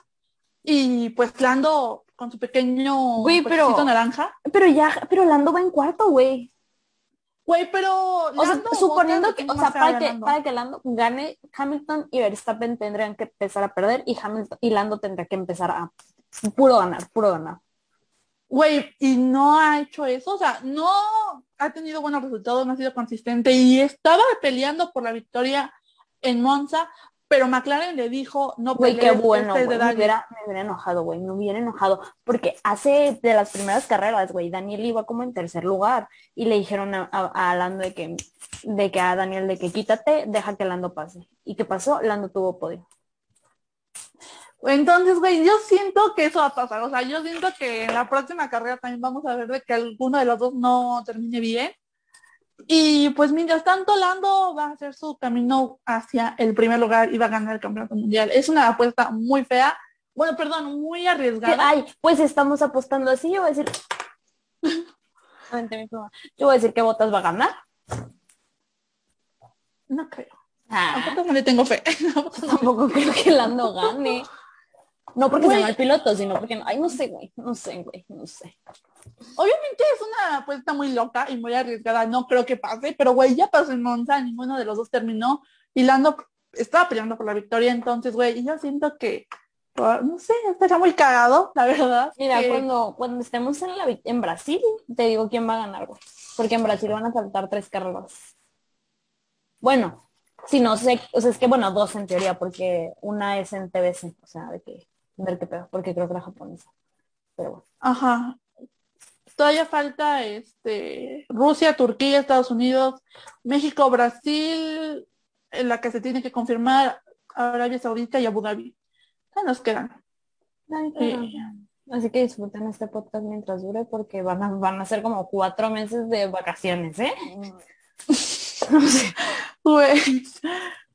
y pues Lando con su pequeño Güey, pero- naranja. Pero ya, pero Lando va en cuarto, güey. Güey, pero O sea, Lando suponiendo que, o sea, para que, ganando. para que Lando gane, Hamilton y Verstappen tendrían que empezar a perder y Hamilton y Lando tendría que empezar a puro ganar, puro ganar. Güey, y no ha hecho eso, o sea, no ha tenido buenos resultados, no ha sido consistente y estaba peleando por la victoria en Monza, pero McLaren le dijo, no Güey, qué pelees, bueno, este es güey. de Me Daniel". hubiera, me hubiera enojado, güey. Me hubiera enojado. Porque hace de las primeras carreras, güey, Daniel iba como en tercer lugar. Y le dijeron a, a- a Lando de que, de que a Daniel de que quítate, deja que Lando pase. ¿Y qué pasó? Lando tuvo podio. Entonces, güey, yo siento que eso va a pasar. O sea, yo siento que en la próxima carrera también vamos a ver de que alguno de los dos no termine bien. Y pues mientras tanto, Lando va a hacer su camino hacia el primer lugar y va a ganar el campeonato mundial. Es una apuesta muy fea. Bueno, perdón, muy arriesgada. Ay, pues estamos apostando así. Yo voy a decir... Yo voy a decir que Botas va a ganar. No creo. Ah, no le tengo fe. Tampoco creo que Lando gane. No porque Güey. sea mal piloto, sino porque... no- Ay, no sé, güey. No sé, güey. No sé. Obviamente es una apuesta muy loca y muy arriesgada. No creo que pase, pero güey, ya pasó en Monza, ninguno de los dos terminó y Lando estaba peleando por la victoria. Entonces, güey, y yo siento que, por- no sé, estaría muy cagado, la verdad. Mira, que- cuando, cuando estemos en, la, en Brasil, te digo quién va a ganar, güey. Porque en Brasil van a faltar tres carreras. Bueno, si no sé, o sea, es que bueno, dos en teoría, porque una es en TBC, o sea, de que, ver qué pedo, porque creo que era japonesa. Pero bueno. Ajá. Todavía falta este Rusia, Turquía, Estados Unidos, México, Brasil, en la que se tiene que confirmar Arabia Saudita y Abu Dhabi. Ya nos quedan. Ay, Así que disfruten este podcast mientras dure, porque van a, van a ser como cuatro meses de vacaciones, ¿eh? Pues,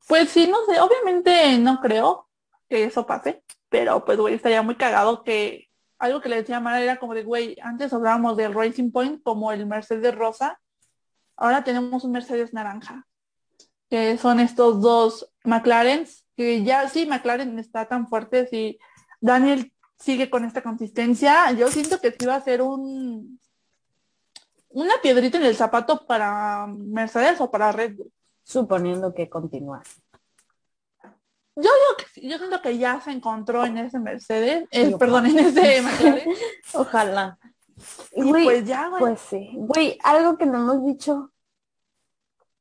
pues sí, no sé, obviamente no creo que eso pase, pero pues güey, estaría muy cagado que algo que le decía Mara era como de, güey, antes hablábamos del Racing Point como el Mercedes rosa, ahora tenemos un Mercedes naranja, que son estos dos McLarens, que ya sí, McLaren está tan fuerte, si Daniel sigue con esta consistencia, yo siento que sí va a ser un una piedrita en el zapato para Mercedes o para Red Bull. Suponiendo que continúas. Yo sí, yo siento que ya se encontró en ese Mercedes, eh, perdón, en ese McLaren. Ojalá. Y Güey, pues ya, güey. Pues sí. Güey, algo que no hemos dicho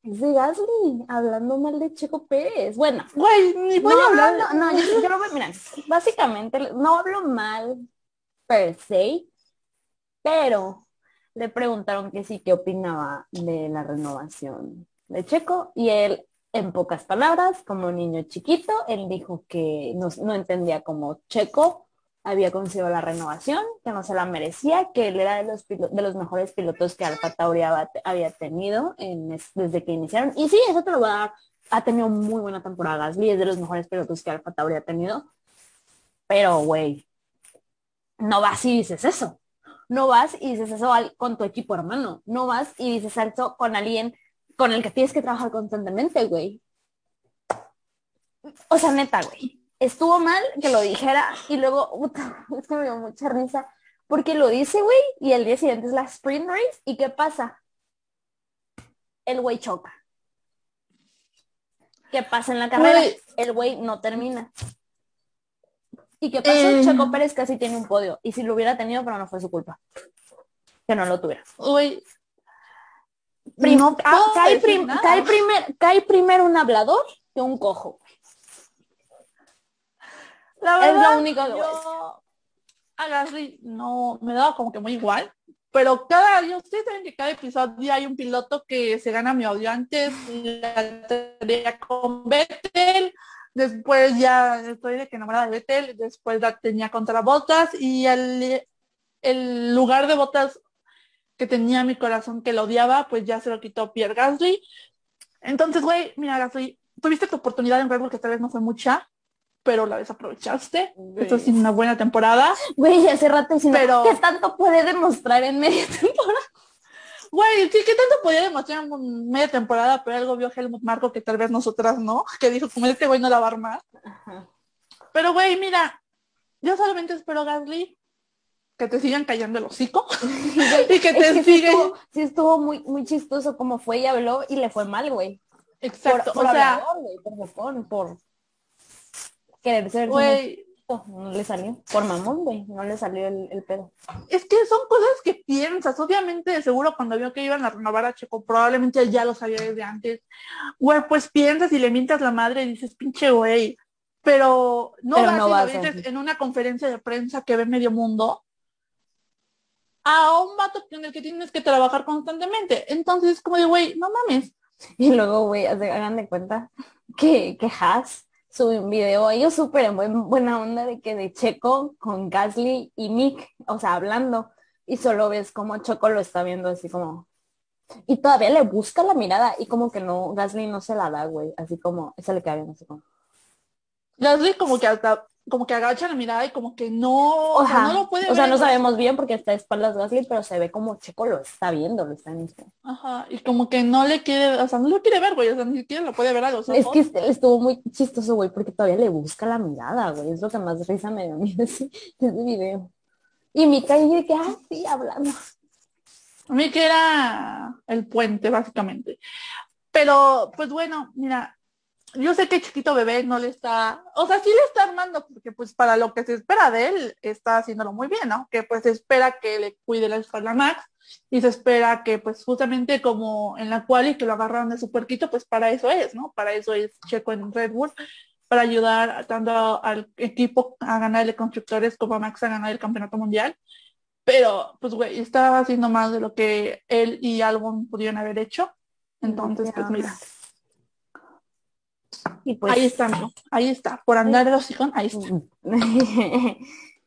es de Gasly, hablando mal de Checo Pérez. Bueno, Güey, ni voy no, a hablar. no, no, no, yo, yo mira, básicamente no hablo mal per se, pero le preguntaron que sí, qué opinaba de la renovación de Checo y él, en pocas palabras, como niño chiquito, él dijo que no, no entendía cómo Checo había conseguido la renovación, que no se la merecía, que él era de los, de los mejores pilotos que Alfa Tauri había, tenido en es- desde que iniciaron. Y sí, eso te lo va a dar. Ha tenido muy buena temporada Gasly, es de los mejores pilotos que Alfa Tauri ha tenido. Pero, güey, no vas y dices eso. No vas y dices eso con tu equipo hermano. No vas y dices eso con alguien con el que tienes que trabajar constantemente, güey. O sea, neta, güey. Estuvo mal que lo dijera y luego, puta, es que me dio mucha risa porque lo dice, güey, y el día siguiente es la sprint race y ¿qué pasa? El güey choca. ¿Qué pasa en la carrera? El güey no termina. ¿Y qué pasó? Eh. Checo Pérez casi tiene un podio. Y si lo hubiera tenido, pero no fue su culpa. Que no lo tuviera. Güey, Prim- No ah, cae, prim- nada. cae primer- cae primero un hablador que un cojo. la Es lo verdad, único que yo a Gasly no me daba como que muy igual. Pero cada, yo ustedes saben que cada episodio hay un piloto que se gana mi odio. Antes la tenía con Vettel, después ya estoy de que enamorada de Vettel, después la tenía contra Botas y el, el lugar de Botas que tenía mi corazón que lo odiaba, pues ya se lo quitó Pierre Gasly. Entonces, güey, mira, Gasly, tuviste tu oportunidad en Red Bull que tal vez no fue mucha, pero la desaprovechaste. Esto es una buena temporada. Güey, hace rato diciendo, Pero- ¿qué tanto puede demostrar en media temporada? Güey, sí, ¿qué tanto podía demostrar en media temporada? Pero algo vio Helmut Marco que tal vez nosotras no, que dijo, como este güey no la va a armar. Pero, güey, mira, yo solamente espero, Gasly, que te sigan callando el hocico y que Es te que siguen... sí estuvo muy, muy chistoso como fue y habló y le fue mal, güey. Por, Exacto, por o sea, hablador, güey, por bocón, por querer ser güey, no le salió. Por mamón, güey, no le salió el, el pedo. Es que son cosas que piensas. Obviamente, de seguro cuando vio que iban a renovar a Checo, probablemente ya lo sabía desde antes. Güey, pues piensas y le mientas la madre y dices, pinche güey. Pero no Pero vas no y vas lo dices en una conferencia de prensa que ve medio mundo a un vato en el que tienes que trabajar constantemente. Entonces es como de, güey, no mames. Y luego, güey, hagan de cuenta que, que Haas sube un video, ellos súper en buen- buena onda de que de Checo con Gasly y Mick, o sea, hablando, y solo ves como Checo lo está viendo así como... Y todavía le busca la mirada y como que no, Gasly no se la da, güey, así como, esa le queda bien, así como... Gasly como que hasta, como que agacha la mirada y como que no, o sea, Ajá. no lo puede o sea, no sabemos bien porque está de espaldas Gasly, pero se ve como Checo lo está viendo, lo está viendo. Ajá, y como que no le quiere, o sea, no lo quiere ver, güey, o sea, ni siquiera lo puede ver a los ojos. Es que estuvo muy chistoso, güey, porque todavía le busca la mirada, güey. Es lo que más risa me dio a mí de ese, ese video. Y mi calle de que, ah, sí, hablando. A mí que era el puente, básicamente. Pero, pues bueno, mira, yo sé que chiquito bebé no le está, o sea, sí le está armando, porque pues para lo que se espera de él, está haciéndolo muy bien, ¿no? Que pues se espera que le cuide la espalda Max y se espera que pues justamente como en la cual y que lo agarraron de su puerquito, pues para eso es, ¿no? Para eso es Checo en Red Bull, para ayudar tanto al equipo a ganar el constructores como a Max a ganar el campeonato mundial. Pero, pues, güey, estaba haciendo más de lo que él y Albon pudieron haber hecho. Entonces, pues mira, Y pues, ahí está, amigo. Ahí está. Por andar de hocicón, ahí está.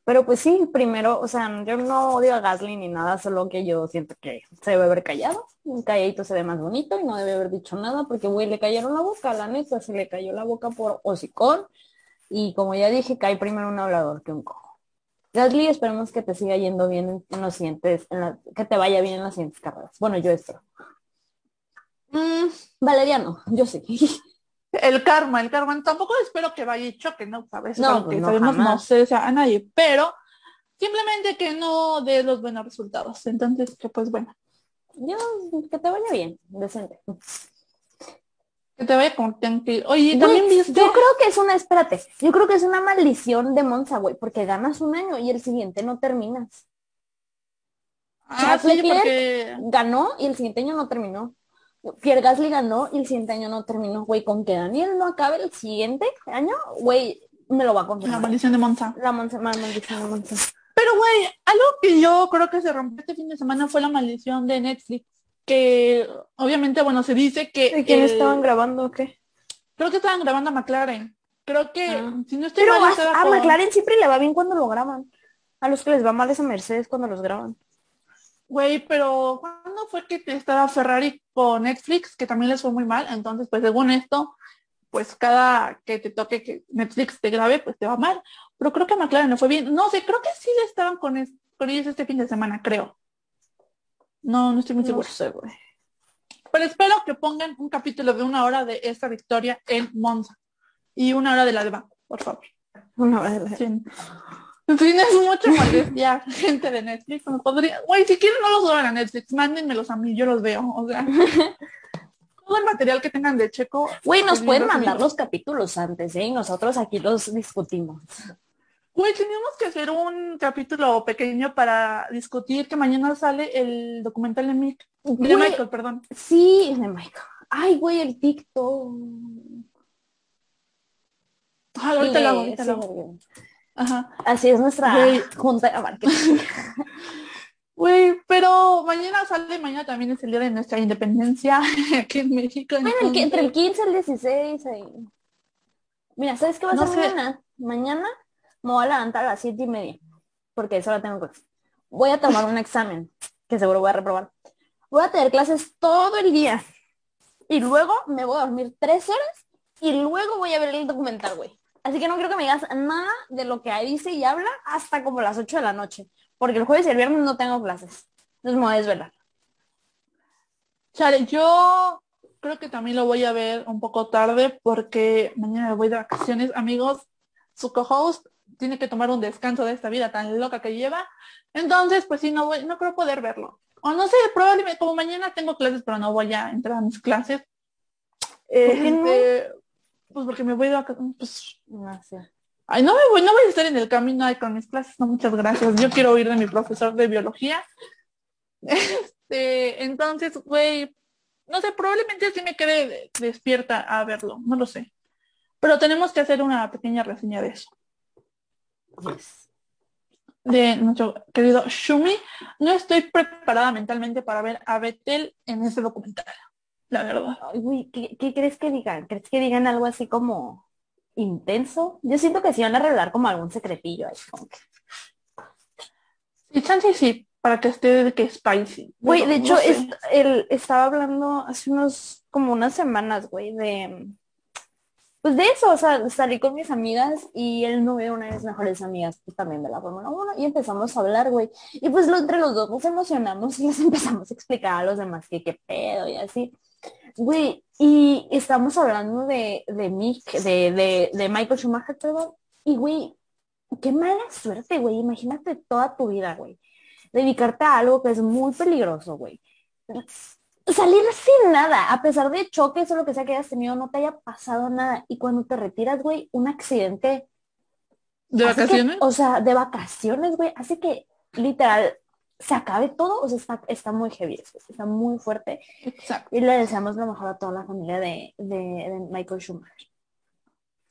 Pero pues sí, primero, o sea, yo no odio a Gasly ni nada, solo que yo siento que se debe haber callado. Un calladito se ve más bonito y no debe haber dicho nada porque, güey, le cayeron la boca, la neta, se le cayó la boca por hocicón. Y como ya dije, cae primero un hablador que un cojo. Gasly, esperemos que te siga yendo bien en, los siguientes, en la- que te vaya bien en las siguientes carreras. Bueno, yo espero. Mm, Valeriano, yo sí. el karma, el karma. Tampoco espero que vaya y choque, ¿no? Sabes, No, pues no, sabemos no jamás. se desea a nadie, pero simplemente que no dé los buenos resultados. Entonces, que pues bueno, Yo, que te vaya bien, decente. que te vaya como que. Oye, también viste. Yo creo que es una, espérate, yo creo que es una maldición de Monza, güey, porque ganas un año y el siguiente no terminas. Ah, Charles sí, Leclerc porque Ganó y el siguiente año no terminó. Pierre Gasly ganó y el siguiente año no terminó, güey, con que Daniel no acabe el siguiente año, güey, me lo va a la confirmar. maldición de Monza. La Monza, la maldición de Monza. Pero, güey, algo que yo creo que se rompió este fin de semana fue la maldición de Netflix. Que obviamente, bueno, se dice que. ¿De quién el- estaban grabando o qué? Creo que estaban grabando a McLaren. Creo que, Ah. si no estoy Pero mal, a, estaba a con- McLaren siempre le va bien cuando lo graban. A los que les va mal es a Mercedes cuando los graban. Güey, pero ¿cuándo fue que estaba Ferrari con Netflix? Que también les fue muy mal. Entonces, pues según esto, pues cada que te toque que Netflix te grabe, pues te va mal. Pero creo que a McLaren no fue bien. No sé, creo que sí le estaban con, es- con ellos este fin de semana, creo. No, no estoy muy No güey. Pero espero que pongan un capítulo de una hora de esta victoria en Monza. Y una hora de la de Baku, por favor. Una vez. Sí. Tienes mucha molestia, gente de Netflix. No podría, güey, si quieren no los suban a Netflix, mándenmelos a mí, yo los veo. O sea, todo el material que tengan de Checo. Güey, nos pues, pueden mandar los capítulos antes, ¿eh? Y nosotros aquí los discutimos. Güey, teníamos que hacer un capítulo pequeño para discutir que mañana sale el documental de Mick. De Güey, Michael, perdón. Sí, de Michael. Ay, güey, el TikTok. Ah, ahorita lo hago, ahorita sí, lo hago. Ajá. Así es nuestra junta de marketing. Güey, pero mañana sale, mañana también es el día de nuestra independencia aquí en México. Bueno, el entre el entonces- 15 y el 16. ahí. Mira, ¿sabes qué va a No ser mañana? Mañana me voy a levantar a las 7 y media. Porque eso la tengo clase. Voy a tomar un examen, que seguro voy a reprobar. Voy a tener clases todo el día. Y luego me voy a dormir tres horas y luego voy a ver el documental, güey. Así que no quiero que me digas nada de lo que ahí dice y habla hasta como las 8 de la noche. Porque el jueves y el viernes no tengo clases. Entonces me voy a desvelar. Chale, yo creo que también lo voy a ver un poco tarde porque mañana me voy de vacaciones, amigos. Su co-host tiene que tomar un descanso de esta vida tan loca que lleva. Entonces, pues sí, no voy, no creo poder verlo. O no sé, probablemente como mañana tengo clases, pero no voy a entrar a mis clases. no? Pues porque me voy de vacaciones. Pues. Ay, no me voy, no voy a estar en el camino con mis clases, no, muchas gracias. Yo quiero oír de mi profesor de biología. Este, entonces, güey, no sé, probablemente sí me quede despierta a verlo, no lo sé. Pero tenemos que hacer una pequeña reseña de eso. De nuestro querido Shumi. No estoy preparada mentalmente para ver a Betel en ese documental, la verdad. Güey, ¿qué, qué crees que digan? ¿Crees que digan algo así como intenso? Yo siento que sí van a revelar como algún secretillo ahí, como que- Sí, chance sí, para que esté de que spicy. Güey, de no hecho, sé. él estaba hablando hace unos, como unas semanas, güey, de, pues de eso, o sea, salí con mis amigas y el novio de una de mis mejores amigas, pues también de la Fórmula 1, y empezamos a hablar, güey, y pues lo, entre los dos nos emocionamos y les empezamos a explicar a los demás que qué pedo y así. Güey, y estamos hablando de, de Mick, de, de, de Michael Schumacher, perdón, y güey, qué mala suerte, güey, imagínate toda tu vida, güey dedicarte a algo que es muy peligroso, güey. Salir sin nada, a pesar de choques o lo que sea que hayas tenido, no te haya pasado nada. Y cuando te retiras, güey, un accidente. ¿De que- vacaciones? o sea, de vacaciones, güey, hace que literal se acabe todo. O sea, está, está muy heavy, está muy fuerte. Exacto. Y le deseamos lo mejor a toda la familia de, de, de Michael Schumacher.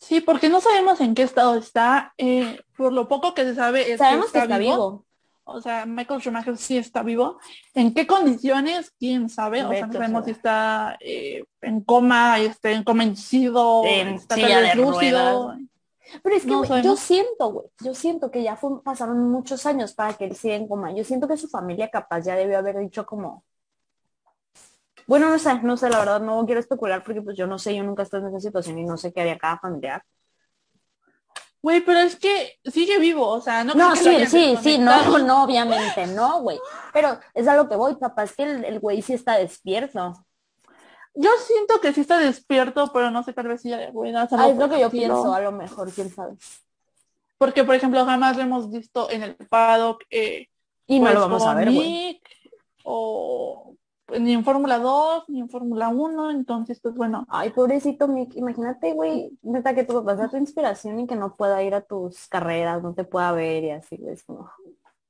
Sí, porque no sabemos en qué estado está. eh, por lo poco que se sabe es Sabemos que que está vivo. O sea, Michael Schumacher sí está vivo. ¿En qué condiciones? ¿Quién sabe? O sea, no sabemos si está eh, en coma, este, en convencido, En está tal vez lúcido. ruedas. Pero es que No yo siento, güey, yo siento que ya fue- pasaron muchos años para que él siga en coma. Yo siento que su familia capaz ya debió haber dicho como, bueno, no sé, no sé, la verdad no quiero especular porque pues yo no sé, yo nunca estoy en esa situación y no sé qué haría cada familiar. Güey, pero es que sigue vivo, o sea, no No, sí, sí, sí, no, no, obviamente, no, güey. Pero es a lo que voy, papá, es que el el güey sí está despierto. Yo siento que sí está despierto, pero no sé, tal vez silla de algo Ah, es lo que yo pienso, a lo mejor, quién sabe. Porque, por ejemplo, jamás lo hemos visto en el paddock. eh, Y no pues, lo vamos a ver, güey. O pues, ni en Fórmula 2, ni en Fórmula 1, entonces, pues bueno. Ay, pobrecito Mick, imagínate, güey, neta que tu papá sea tu inspiración y que no pueda ir a tus carreras, no te pueda ver y así, güey, es como,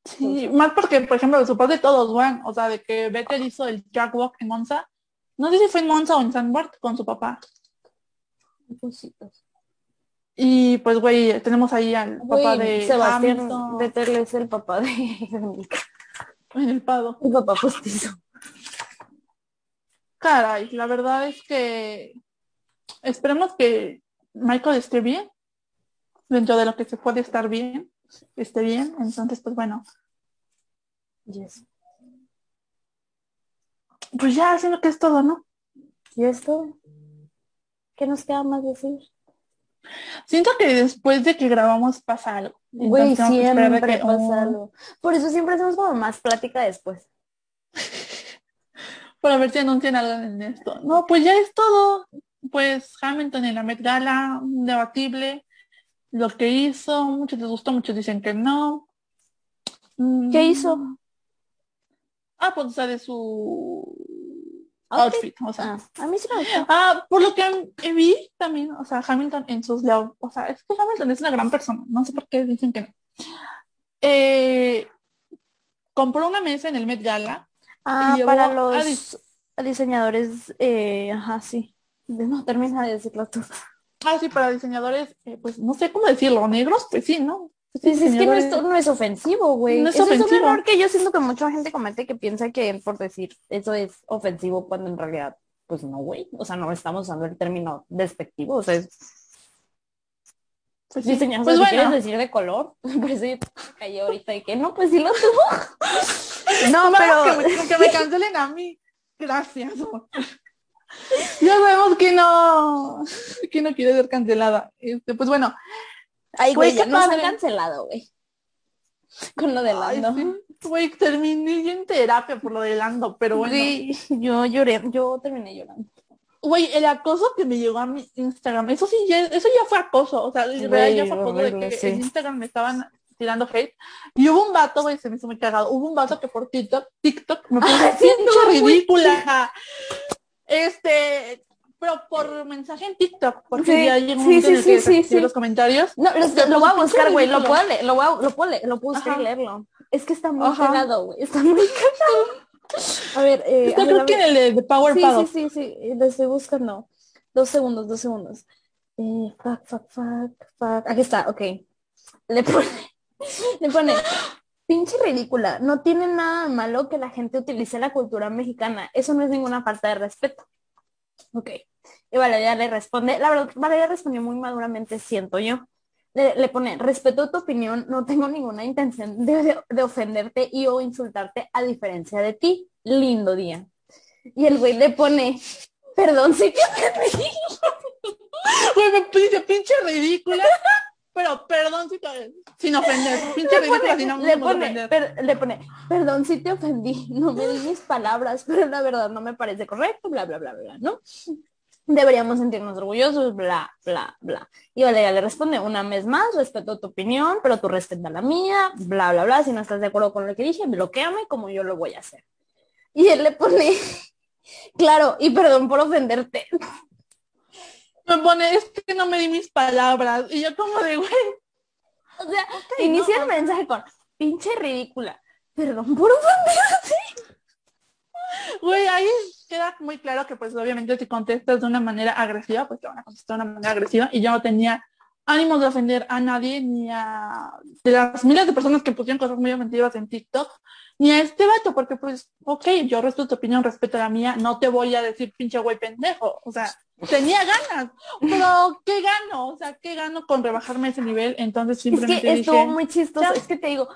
Sí, más porque, por ejemplo, los papás de todos, van, o sea, de que Vettel hizo el track walk en Monza. No sé si fue en Monza o en San Bart con su papá. cositas. Y pues, güey, tenemos ahí al papá de Sebastián Hamilton Vettel es el papá de en el paddock. el papá postizo. Caray, la verdad es que esperemos que Michael esté bien, dentro de lo que se puede estar bien, esté bien. Entonces, pues bueno, Yes. Pues ya haciendo que es todo, ¿no? ¿Y esto? ¿Qué nos queda más decir? Siento que después de que grabamos pasa algo. Güey, siempre que, pasa oh, algo. Por eso siempre hacemos como más plática después. para ver si anuncian algo en esto. No, pues ya es todo. Pues Hamilton en la Met Gala, debatible. Lo que hizo, muchos les gustó, muchos dicen que no. ¿Qué hizo? Ah, pues o sea, de su Outfit. o sea. Ah, a mí sí me gustó. Ah, por lo que vi también, o sea, Hamilton en sus leo- o sea, es que Hamilton es una gran persona, no sé por qué dicen que no. Eh, compró una mesa en el Met Gala Ah, para a los dis- diseñadores, eh, ajá, sí. No, termina de decirlo tú. Ah, sí, para diseñadores, eh, pues no sé cómo decirlo, negros, pues sí, ¿no? Pues, es que no es, no es ofensivo, güey. No es Eso es un error que yo siento que mucha gente comete que piensa que por decir eso es ofensivo cuando en realidad, pues no, güey. O sea, no estamos usando el término despectivo. O sea, es pues sí. Pues si bueno, quieres decir de color, por eso yo callé ahorita y que no, pues sí lo tuvo. no, pero que, me, que me cancelen a mí. Gracias. ya sabemos que no, que no quiere ser cancelada. Este, pues bueno, ay, güey, ya nos han cancelado, güey. Con lo de Lando. sí, güey, terminé yo en terapia por lo de Lando, pero bueno. Sí, yo lloré, yo terminé llorando. Güey, el acoso que me llegó a mi Instagram, eso sí, ya, eso ya fue acoso, o sea, en real ya fue acoso de que sí. en Instagram me estaban tirando hate. Y hubo un vato, güey, se me hizo muy cagado, hubo un vato que por TikTok, TikTok me puso Ah, sí, ridícula. Este, pero por mensaje en TikTok, porque Sí, ya llegó un sí, momento en el que los comentarios. No, lo, voy a buscar, güey, lo puedo leer, lo voy a, lo puedo leer, lo puedo buscar y leerlo. Es que está muy cagado, güey, está muy cagado. A ver, eh, Está a ver, creo a que en el de, Power Sí, Paddle. sí, sí, sí, lo estoy buscando. Dos segundos, dos segundos. Eh, fuck, fuck, fuck, fuck. Aquí está, ok. Le pone, le pone, pinche ridícula. No tiene nada malo que la gente utilice la cultura mexicana. Eso no es ninguna falta de respeto. Ok. Y Valeria le responde, la verdad, Valeria respondió muy maduramente, siento yo. Le, le pone, respeto tu opinión, no tengo ninguna intención de, de- de ofenderte y o insultarte a diferencia de ti. Lindo día. Y el güey le pone, perdón si te ofendí. Güey, me dice pinche ridícula. Pero perdón si te- sin ofender. Pinche Le pone, le per- le pone, perdón si te ofendí, no me di mis palabras, pero la verdad no me parece correcto, bla, bla, bla, bla, ¿no? Deberíamos sentirnos orgullosos, bla, bla, bla. Y Valeria le responde, una vez más, respeto tu opinión, pero tú respeta la mía, bla, bla, bla. Si no estás de acuerdo con lo que dije, bloqueame como yo lo voy a hacer. Y él le pone, claro, y perdón por ofenderte. Me pone, es que no me di mis palabras. Y yo como de, güey, O sea, inicia no, el mensaje con, pinche ridícula, perdón por ofenderte. güey, ahí queda muy claro que pues obviamente si contestas de una manera agresiva, pues te van a contestar de una manera agresiva. Y yo no tenía ánimos de ofender a nadie, ni a de las miles de personas que pusieron cosas muy ofensivas en TikTok, ni a este vato, porque pues, ok, yo respeto tu opinión, respeto la mía, no te voy a decir pinche güey pendejo. O sea, tenía ganas, pero ¿qué gano? O sea, ¿qué gano con rebajarme ese nivel? Entonces Es simplemente que estuvo dije, muy chistoso. Es que te digo,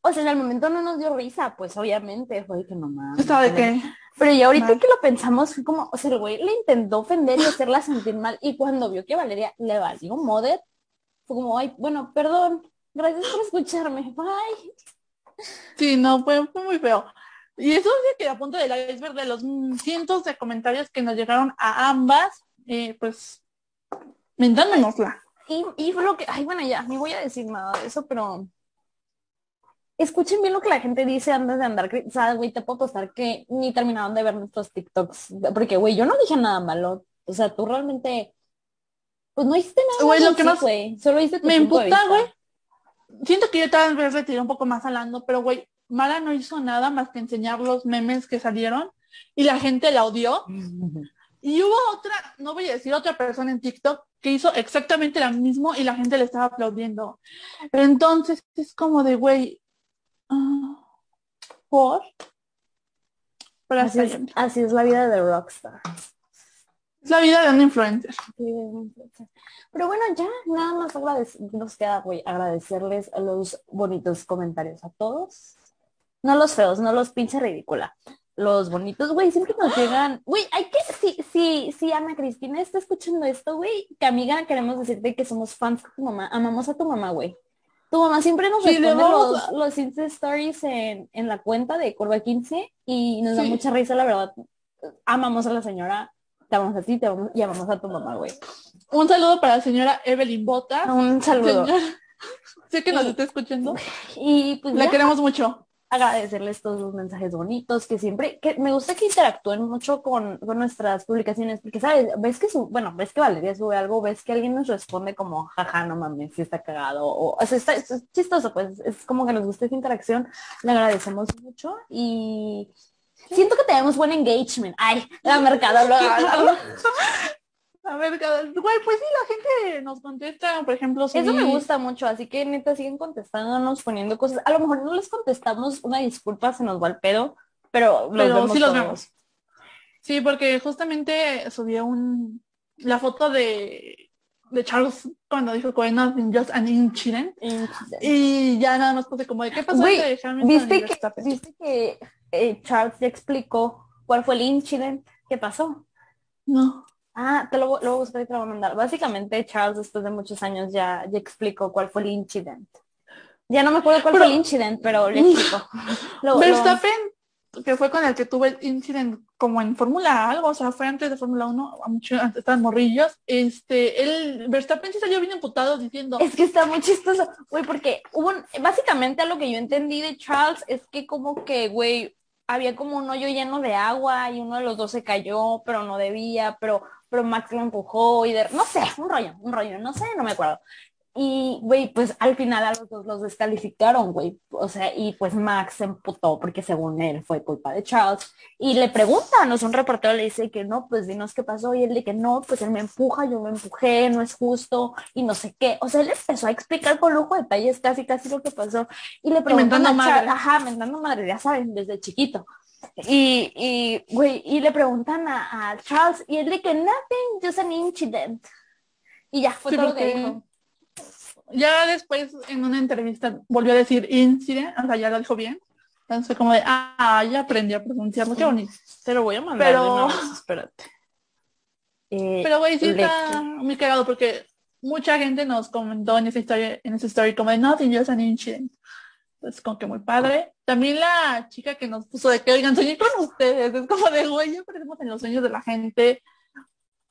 o sea, en el momento no nos dio risa, pues obviamente fue que no mames. ¿estaba de qué? Pero ya ahorita que lo pensamos, fue como, o sea, el güey le intentó ofender y hacerla sentir mal. Y cuando vio que Valeria le valió moder, fue como, ay, bueno, perdón, gracias por escucharme, bye. Sí, no, fue, fue muy feo. Y eso sí que a punto del iceberg de los cientos de comentarios que nos llegaron a ambas, eh, pues, mentándonosla. Y, y fue lo que, ay, bueno, ya, ni voy a decir nada de eso, pero escuchen bien lo que la gente dice antes de andar, cri- o sea, güey, te puedo apostar que ni terminaron de ver nuestros TikToks, porque, güey, yo no dije nada malo, o sea, tú realmente, pues no hiciste nada Güey, lo que sí, más güey, solo hice tu Me vista. güey. Siento que yo tal vez retiré un poco más hablando, pero güey, Mara no hizo nada más que enseñar los memes que salieron y la gente la odió. Y hubo otra, no voy a decir otra persona en TikTok que hizo exactamente lo mismo y la gente le estaba aplaudiendo. Entonces es como de, güey, ah, ¿por? Pero Así es, así es la vida de Rockstar. Es la vida de un influencer. Pero bueno, ya nada más nos queda, güey, agradecerles los bonitos comentarios a todos. No los feos, no los pinche ridícula. Los bonitos, güey, siempre nos llegan. Güey, hay que, si, si, si Ana Cristina está escuchando esto, güey, que amiga, queremos decirte que somos fans de tu mamá, amamos a tu mamá, güey. Tu mamá siempre nos Sí, responde los, los Insta Stories en, en la cuenta de Curva 15 y nos da Sí. mucha risa, la verdad. Amamos a la señora, te amamos a ti, te amamos, y amamos a tu mamá, güey. Un saludo para la señora Evelyn Botas. Un saludo. Señora, sé que nos está escuchando. Y pues La ya, queremos mucho. agradecerles todos los mensajes bonitos que siempre, que me gusta que interactúen mucho con, con nuestras publicaciones, porque sabes, ves que su, bueno, ves que Valeria sube algo, ves que alguien nos responde como, jaja, no mames, si está cagado, o, o sea, está, es chistoso, pues es como que nos gusta esa interacción, le agradecemos mucho y siento que tenemos buen engagement. Ay, la mercadóloga. A ver, cada- güey, pues sí, la gente nos contesta, por ejemplo, Eso me gusta mucho, así que neta siguen contestándonos, poniendo cosas. A lo mejor no les contestamos, una disculpa, se nos va el pedo, pero los Pero vemos sí los todos. vemos. Sí, porque justamente subió un la foto de, de Charles cuando dijo que no just an incident. Y ya nada más puse como de qué pasó Hamilton ¿Viste y que, Verstappen?" viste que eh, Charles ya explicó cuál fue el incident que pasó? No. Ah, te lo, lo voy a buscar y te lo voy a mandar. Básicamente Charles después de muchos años ya, ya explicó cuál fue el incident. Ya no me acuerdo cuál Pero- fue el incident, pero le lo- Verstappen, que fue con el que tuve el incident como en Fórmula algo, o sea, fue antes de Fórmula 1, a mucho- antes estaban morrillos, este, el Verstappen sí salió bien emputado diciendo, Es que está muy chistoso, güey, porque hubo, un- básicamente a lo que yo entendí de Charles es que como que, güey, había como un hoyo lleno de agua y uno de los dos se cayó, pero no debía, pero pero Max lo empujó y de, no sé, un rollo, un rollo, no sé, no me acuerdo. Y, güey, pues al final a los dos los descalificaron, güey. O sea, y pues Max se emputó porque según él fue culpa de Charles. Y le preguntan, o sea, un reportero le dice que no, pues dinos qué pasó. Y él de que no, pues él me empuja, yo me empujé, no es justo y no sé qué. O sea, él empezó a explicar con lujo de detalles casi, casi lo que pasó. Y le preguntan a madre. ajá, mentando madre, ya saben, desde chiquito. Y, y, güey, y le preguntan a, a, Charles y él de que nothing, just an incident. Y ya fue todo lo que dijo ya después en una entrevista volvió a decir incident, o sea, ya lo dijo bien. Entonces como de, ah, ya aprendí a pronunciarlo, qué bonito. Te lo voy a mandar pero... espérate. Eh, pero güey, sí está muy cagado porque mucha gente nos comentó en esa historia, en esa story como de nothing, just an incident. Es como que muy padre. También la chica que nos puso de que, oigan, soñé con ustedes. Es como de, güey, ya perdemos en los sueños de la gente.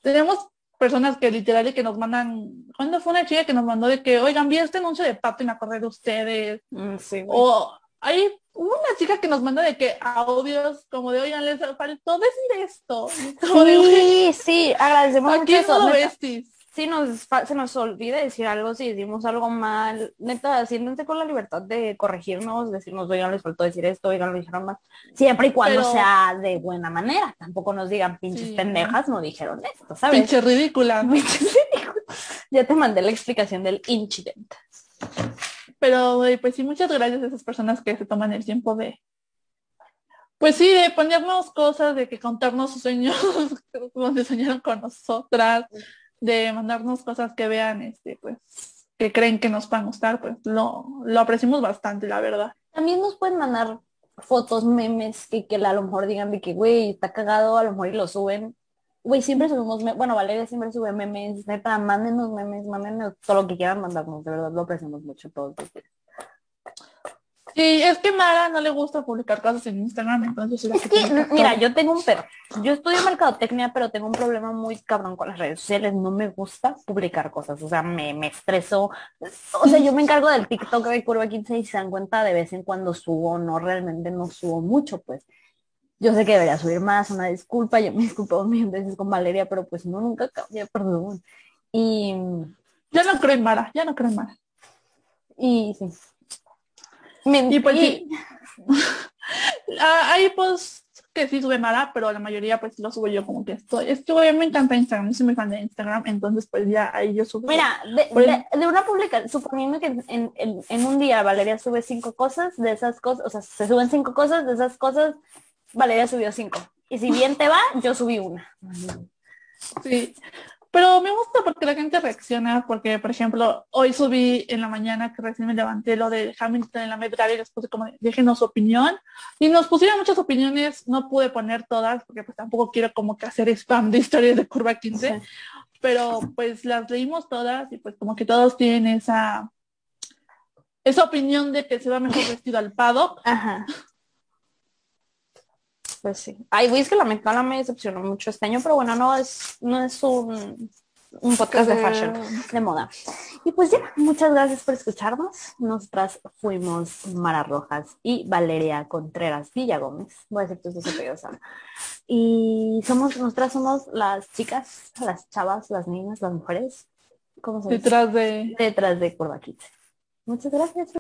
Tenemos personas que literal que nos mandan, cuando fue una chica que nos mandó de que, oigan, vi este anuncio de pato y me acordé de ustedes. Mm, o hay una chica que nos manda de que audios como de, oigan, les faltó decir esto. sí, sí, agradecemos mucho eso si nos, se nos olvida decir algo, si decimos algo mal, neta, siéntense con la libertad de corregirnos, decirnos, oigan, les faltó decir esto, oigan, lo dijeron mal, siempre y cuando sea de buena manera, tampoco nos digan pinches pendejas, no dijeron esto, ¿sabes? Pinche ridícula. Ya te mandé la explicación del incidente. Pero, pues sí, muchas gracias a esas personas que se toman el tiempo de, pues sí, de ponernos cosas, de que contarnos sus sueños, donde soñaron con nosotras, de mandarnos cosas que vean, este, pues, que creen que nos van a gustar, pues lo, lo apreciamos bastante, la verdad. También nos pueden mandar fotos, memes, que, que a lo mejor digan de que, güey, está cagado, a lo mejor y lo suben. Güey, siempre subimos, bueno, Valeria siempre sube memes, neta, mándenos memes, mándenos todo lo que quieran mandarnos, de verdad, lo apreciamos mucho todos días. Sí, es que Mara no le gusta publicar cosas en Instagram, entonces... Es que, mira, yo tengo un perro. Yo estudio mercadotecnia, pero tengo un problema muy cabrón con las redes sociales. No me gusta publicar cosas, o sea, me, me estreso. O sea, yo me encargo del TikTok de Curva 15 y se dan cuenta de vez en cuando subo, no, realmente no subo mucho, pues. Yo sé que debería subir más, una disculpa, yo me disculpo mil veces con Valeria, pero pues no, nunca cambia, perdón. Y... Ya no creo en Mara, ya no creo en Mara. Y sí, y pues sí. Ah, hay posts que sí sube Mara, pero la mayoría pues lo subo yo como que estoy. Es que me encanta Instagram, soy muy fan de Instagram, entonces pues ya ahí yo subo. Mira, de, una publicación, suponiendo que en, en, un día Valeria sube cinco cosas, de esas cosas, o sea, se suben cinco cosas, de esas cosas, Valeria subió cinco. Y si bien te va, yo subí una. Sí, pero me gusta porque la gente reacciona, porque, por ejemplo, hoy subí en la mañana que recién me levanté lo de Hamilton en la Met y les puse como, déjenos su opinión. Y nos pusieron muchas opiniones, no pude poner todas, porque pues tampoco quiero como que hacer spam de historias de Curva 15, pero pues las leímos todas y pues como que todos tienen esa, esa opinión de que se va mejor vestido al paddock. Ajá. Pues sí. Ay, es que la mecana me decepcionó mucho este año, pero bueno, no es, no es un, un podcast de fashion, de moda. Y pues ya, muchas gracias por escucharnos. Nosotras fuimos Mara Rojas y Valeria Contreras Villa Gómez. Voy a decir tus dos apellidos Y somos, nosotras somos las chicas, las chavas, las niñas, las mujeres. ¿Cómo Detrás de... Detrás de Curva Muchas gracias.